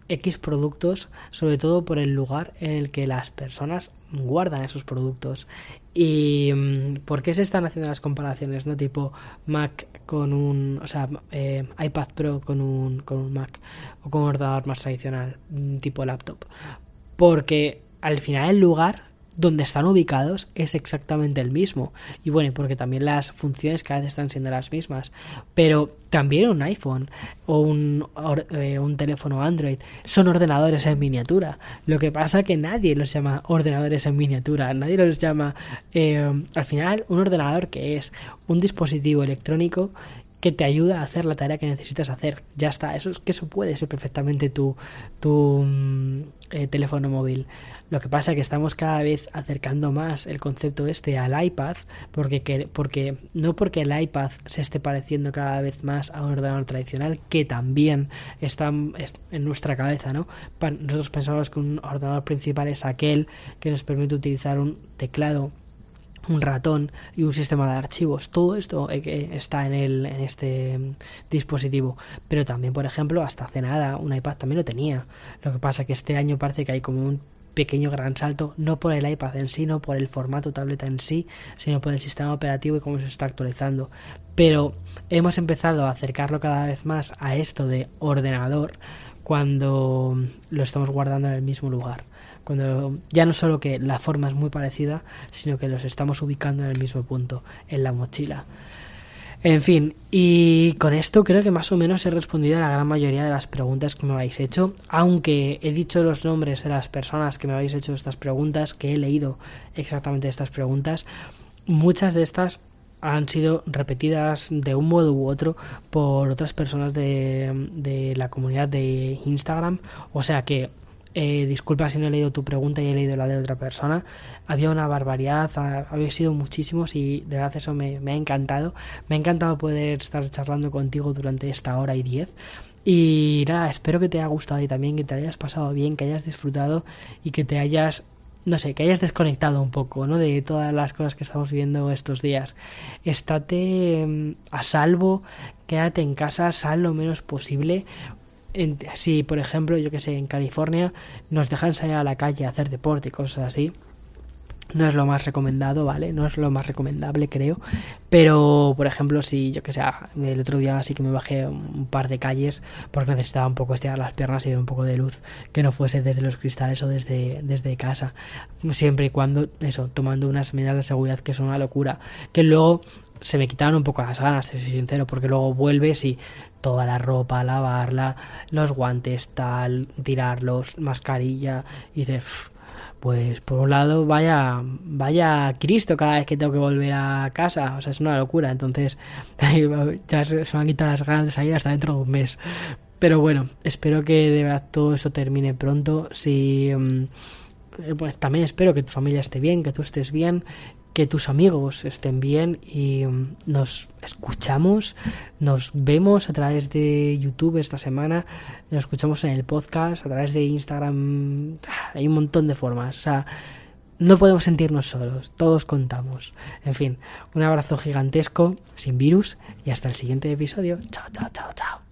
X productos, sobre todo por el lugar en el que las personas guardan esos productos. ¿Y mm, por qué se están haciendo las comparaciones? ¿No? Tipo Mac con un. O sea, eh, iPad Pro con un, con un Mac o con un ordenador más tradicional, mm, tipo laptop. Porque al final el lugar donde están ubicados es exactamente el mismo. Y bueno, porque también las funciones cada vez están siendo las mismas. Pero también un iPhone o un, eh, un teléfono Android son ordenadores en miniatura. Lo que pasa que nadie los llama ordenadores en miniatura. Nadie los llama... Eh, al final, un ordenador que es un dispositivo electrónico que te ayuda a hacer la tarea que necesitas hacer. Ya está, eso es que eso puede ser perfectamente tu, tu mm, eh, teléfono móvil. Lo que pasa es que estamos cada vez acercando más el concepto este al iPad, porque, porque no porque el iPad se esté pareciendo cada vez más a un ordenador tradicional, que también está en nuestra cabeza, ¿no? Nosotros pensamos que un ordenador principal es aquel que nos permite utilizar un teclado un ratón y un sistema de archivos. Todo esto eh, está en, el, en este dispositivo. Pero también, por ejemplo, hasta hace nada un iPad también lo tenía. Lo que pasa que este año parece que hay como un pequeño gran salto, no por el iPad en sí, no por el formato tableta en sí, sino por el sistema operativo y cómo se está actualizando. Pero hemos empezado a acercarlo cada vez más a esto de ordenador cuando lo estamos guardando en el mismo lugar. Cuando ya no solo que la forma es muy parecida, sino que los estamos ubicando en el mismo punto, en la mochila. En fin, y con esto creo que más o menos he respondido a la gran mayoría de las preguntas que me habéis hecho, aunque he dicho los nombres de las personas que me habéis hecho estas preguntas, que he leído exactamente estas preguntas, muchas de estas han sido repetidas de un modo u otro por otras personas de, la comunidad de Instagram, o sea que eh, disculpa si no he leído tu pregunta y he leído la de otra persona. Había una barbaridad, había sido muchísimos y de verdad eso me, ha encantado. Me ha encantado poder estar charlando contigo durante esta hora y diez. Y nada, espero que te haya gustado y también que te hayas pasado bien, que hayas disfrutado y que te hayas no sé, que hayas desconectado un poco, ¿no? De todas las cosas que estamos viviendo estos días. Estate mm, a salvo, quédate en casa, sal lo menos posible si por ejemplo, yo que sé, en California nos dejan salir a la calle a hacer deporte y cosas así, no es lo más recomendado, ¿vale? No es lo más recomendable, creo. Pero, por ejemplo, si yo que sé, el otro día sí que me bajé un par de calles porque necesitaba un poco estirar las piernas y ver un poco de luz que no fuese desde los cristales o desde, desde casa. Siempre y cuando, eso, tomando unas medidas de seguridad que son una locura. Que luego se me quitaron un poco las ganas, soy sincero, porque luego vuelves y toda la ropa, lavarla, los guantes, tal, tirarlos, mascarilla, y dices, pues por un lado, vaya, vaya Cristo cada vez que tengo que volver a casa, o sea, es una locura, entonces [laughs] ya se me han quitado las ganas de salir hasta dentro de un mes. Pero bueno, espero que de verdad todo eso termine pronto. Si. Mm, pues también espero que tu familia esté bien, que tú estés bien, que tus amigos estén bien y mm, nos escuchamos, nos vemos a través de YouTube esta semana, nos escuchamos en el podcast, a través de Instagram, hay un montón de formas, o sea, no podemos sentirnos solos, todos contamos. En fin, un abrazo gigantesco, sin virus y hasta el siguiente episodio. Chao, chao, chao, chao.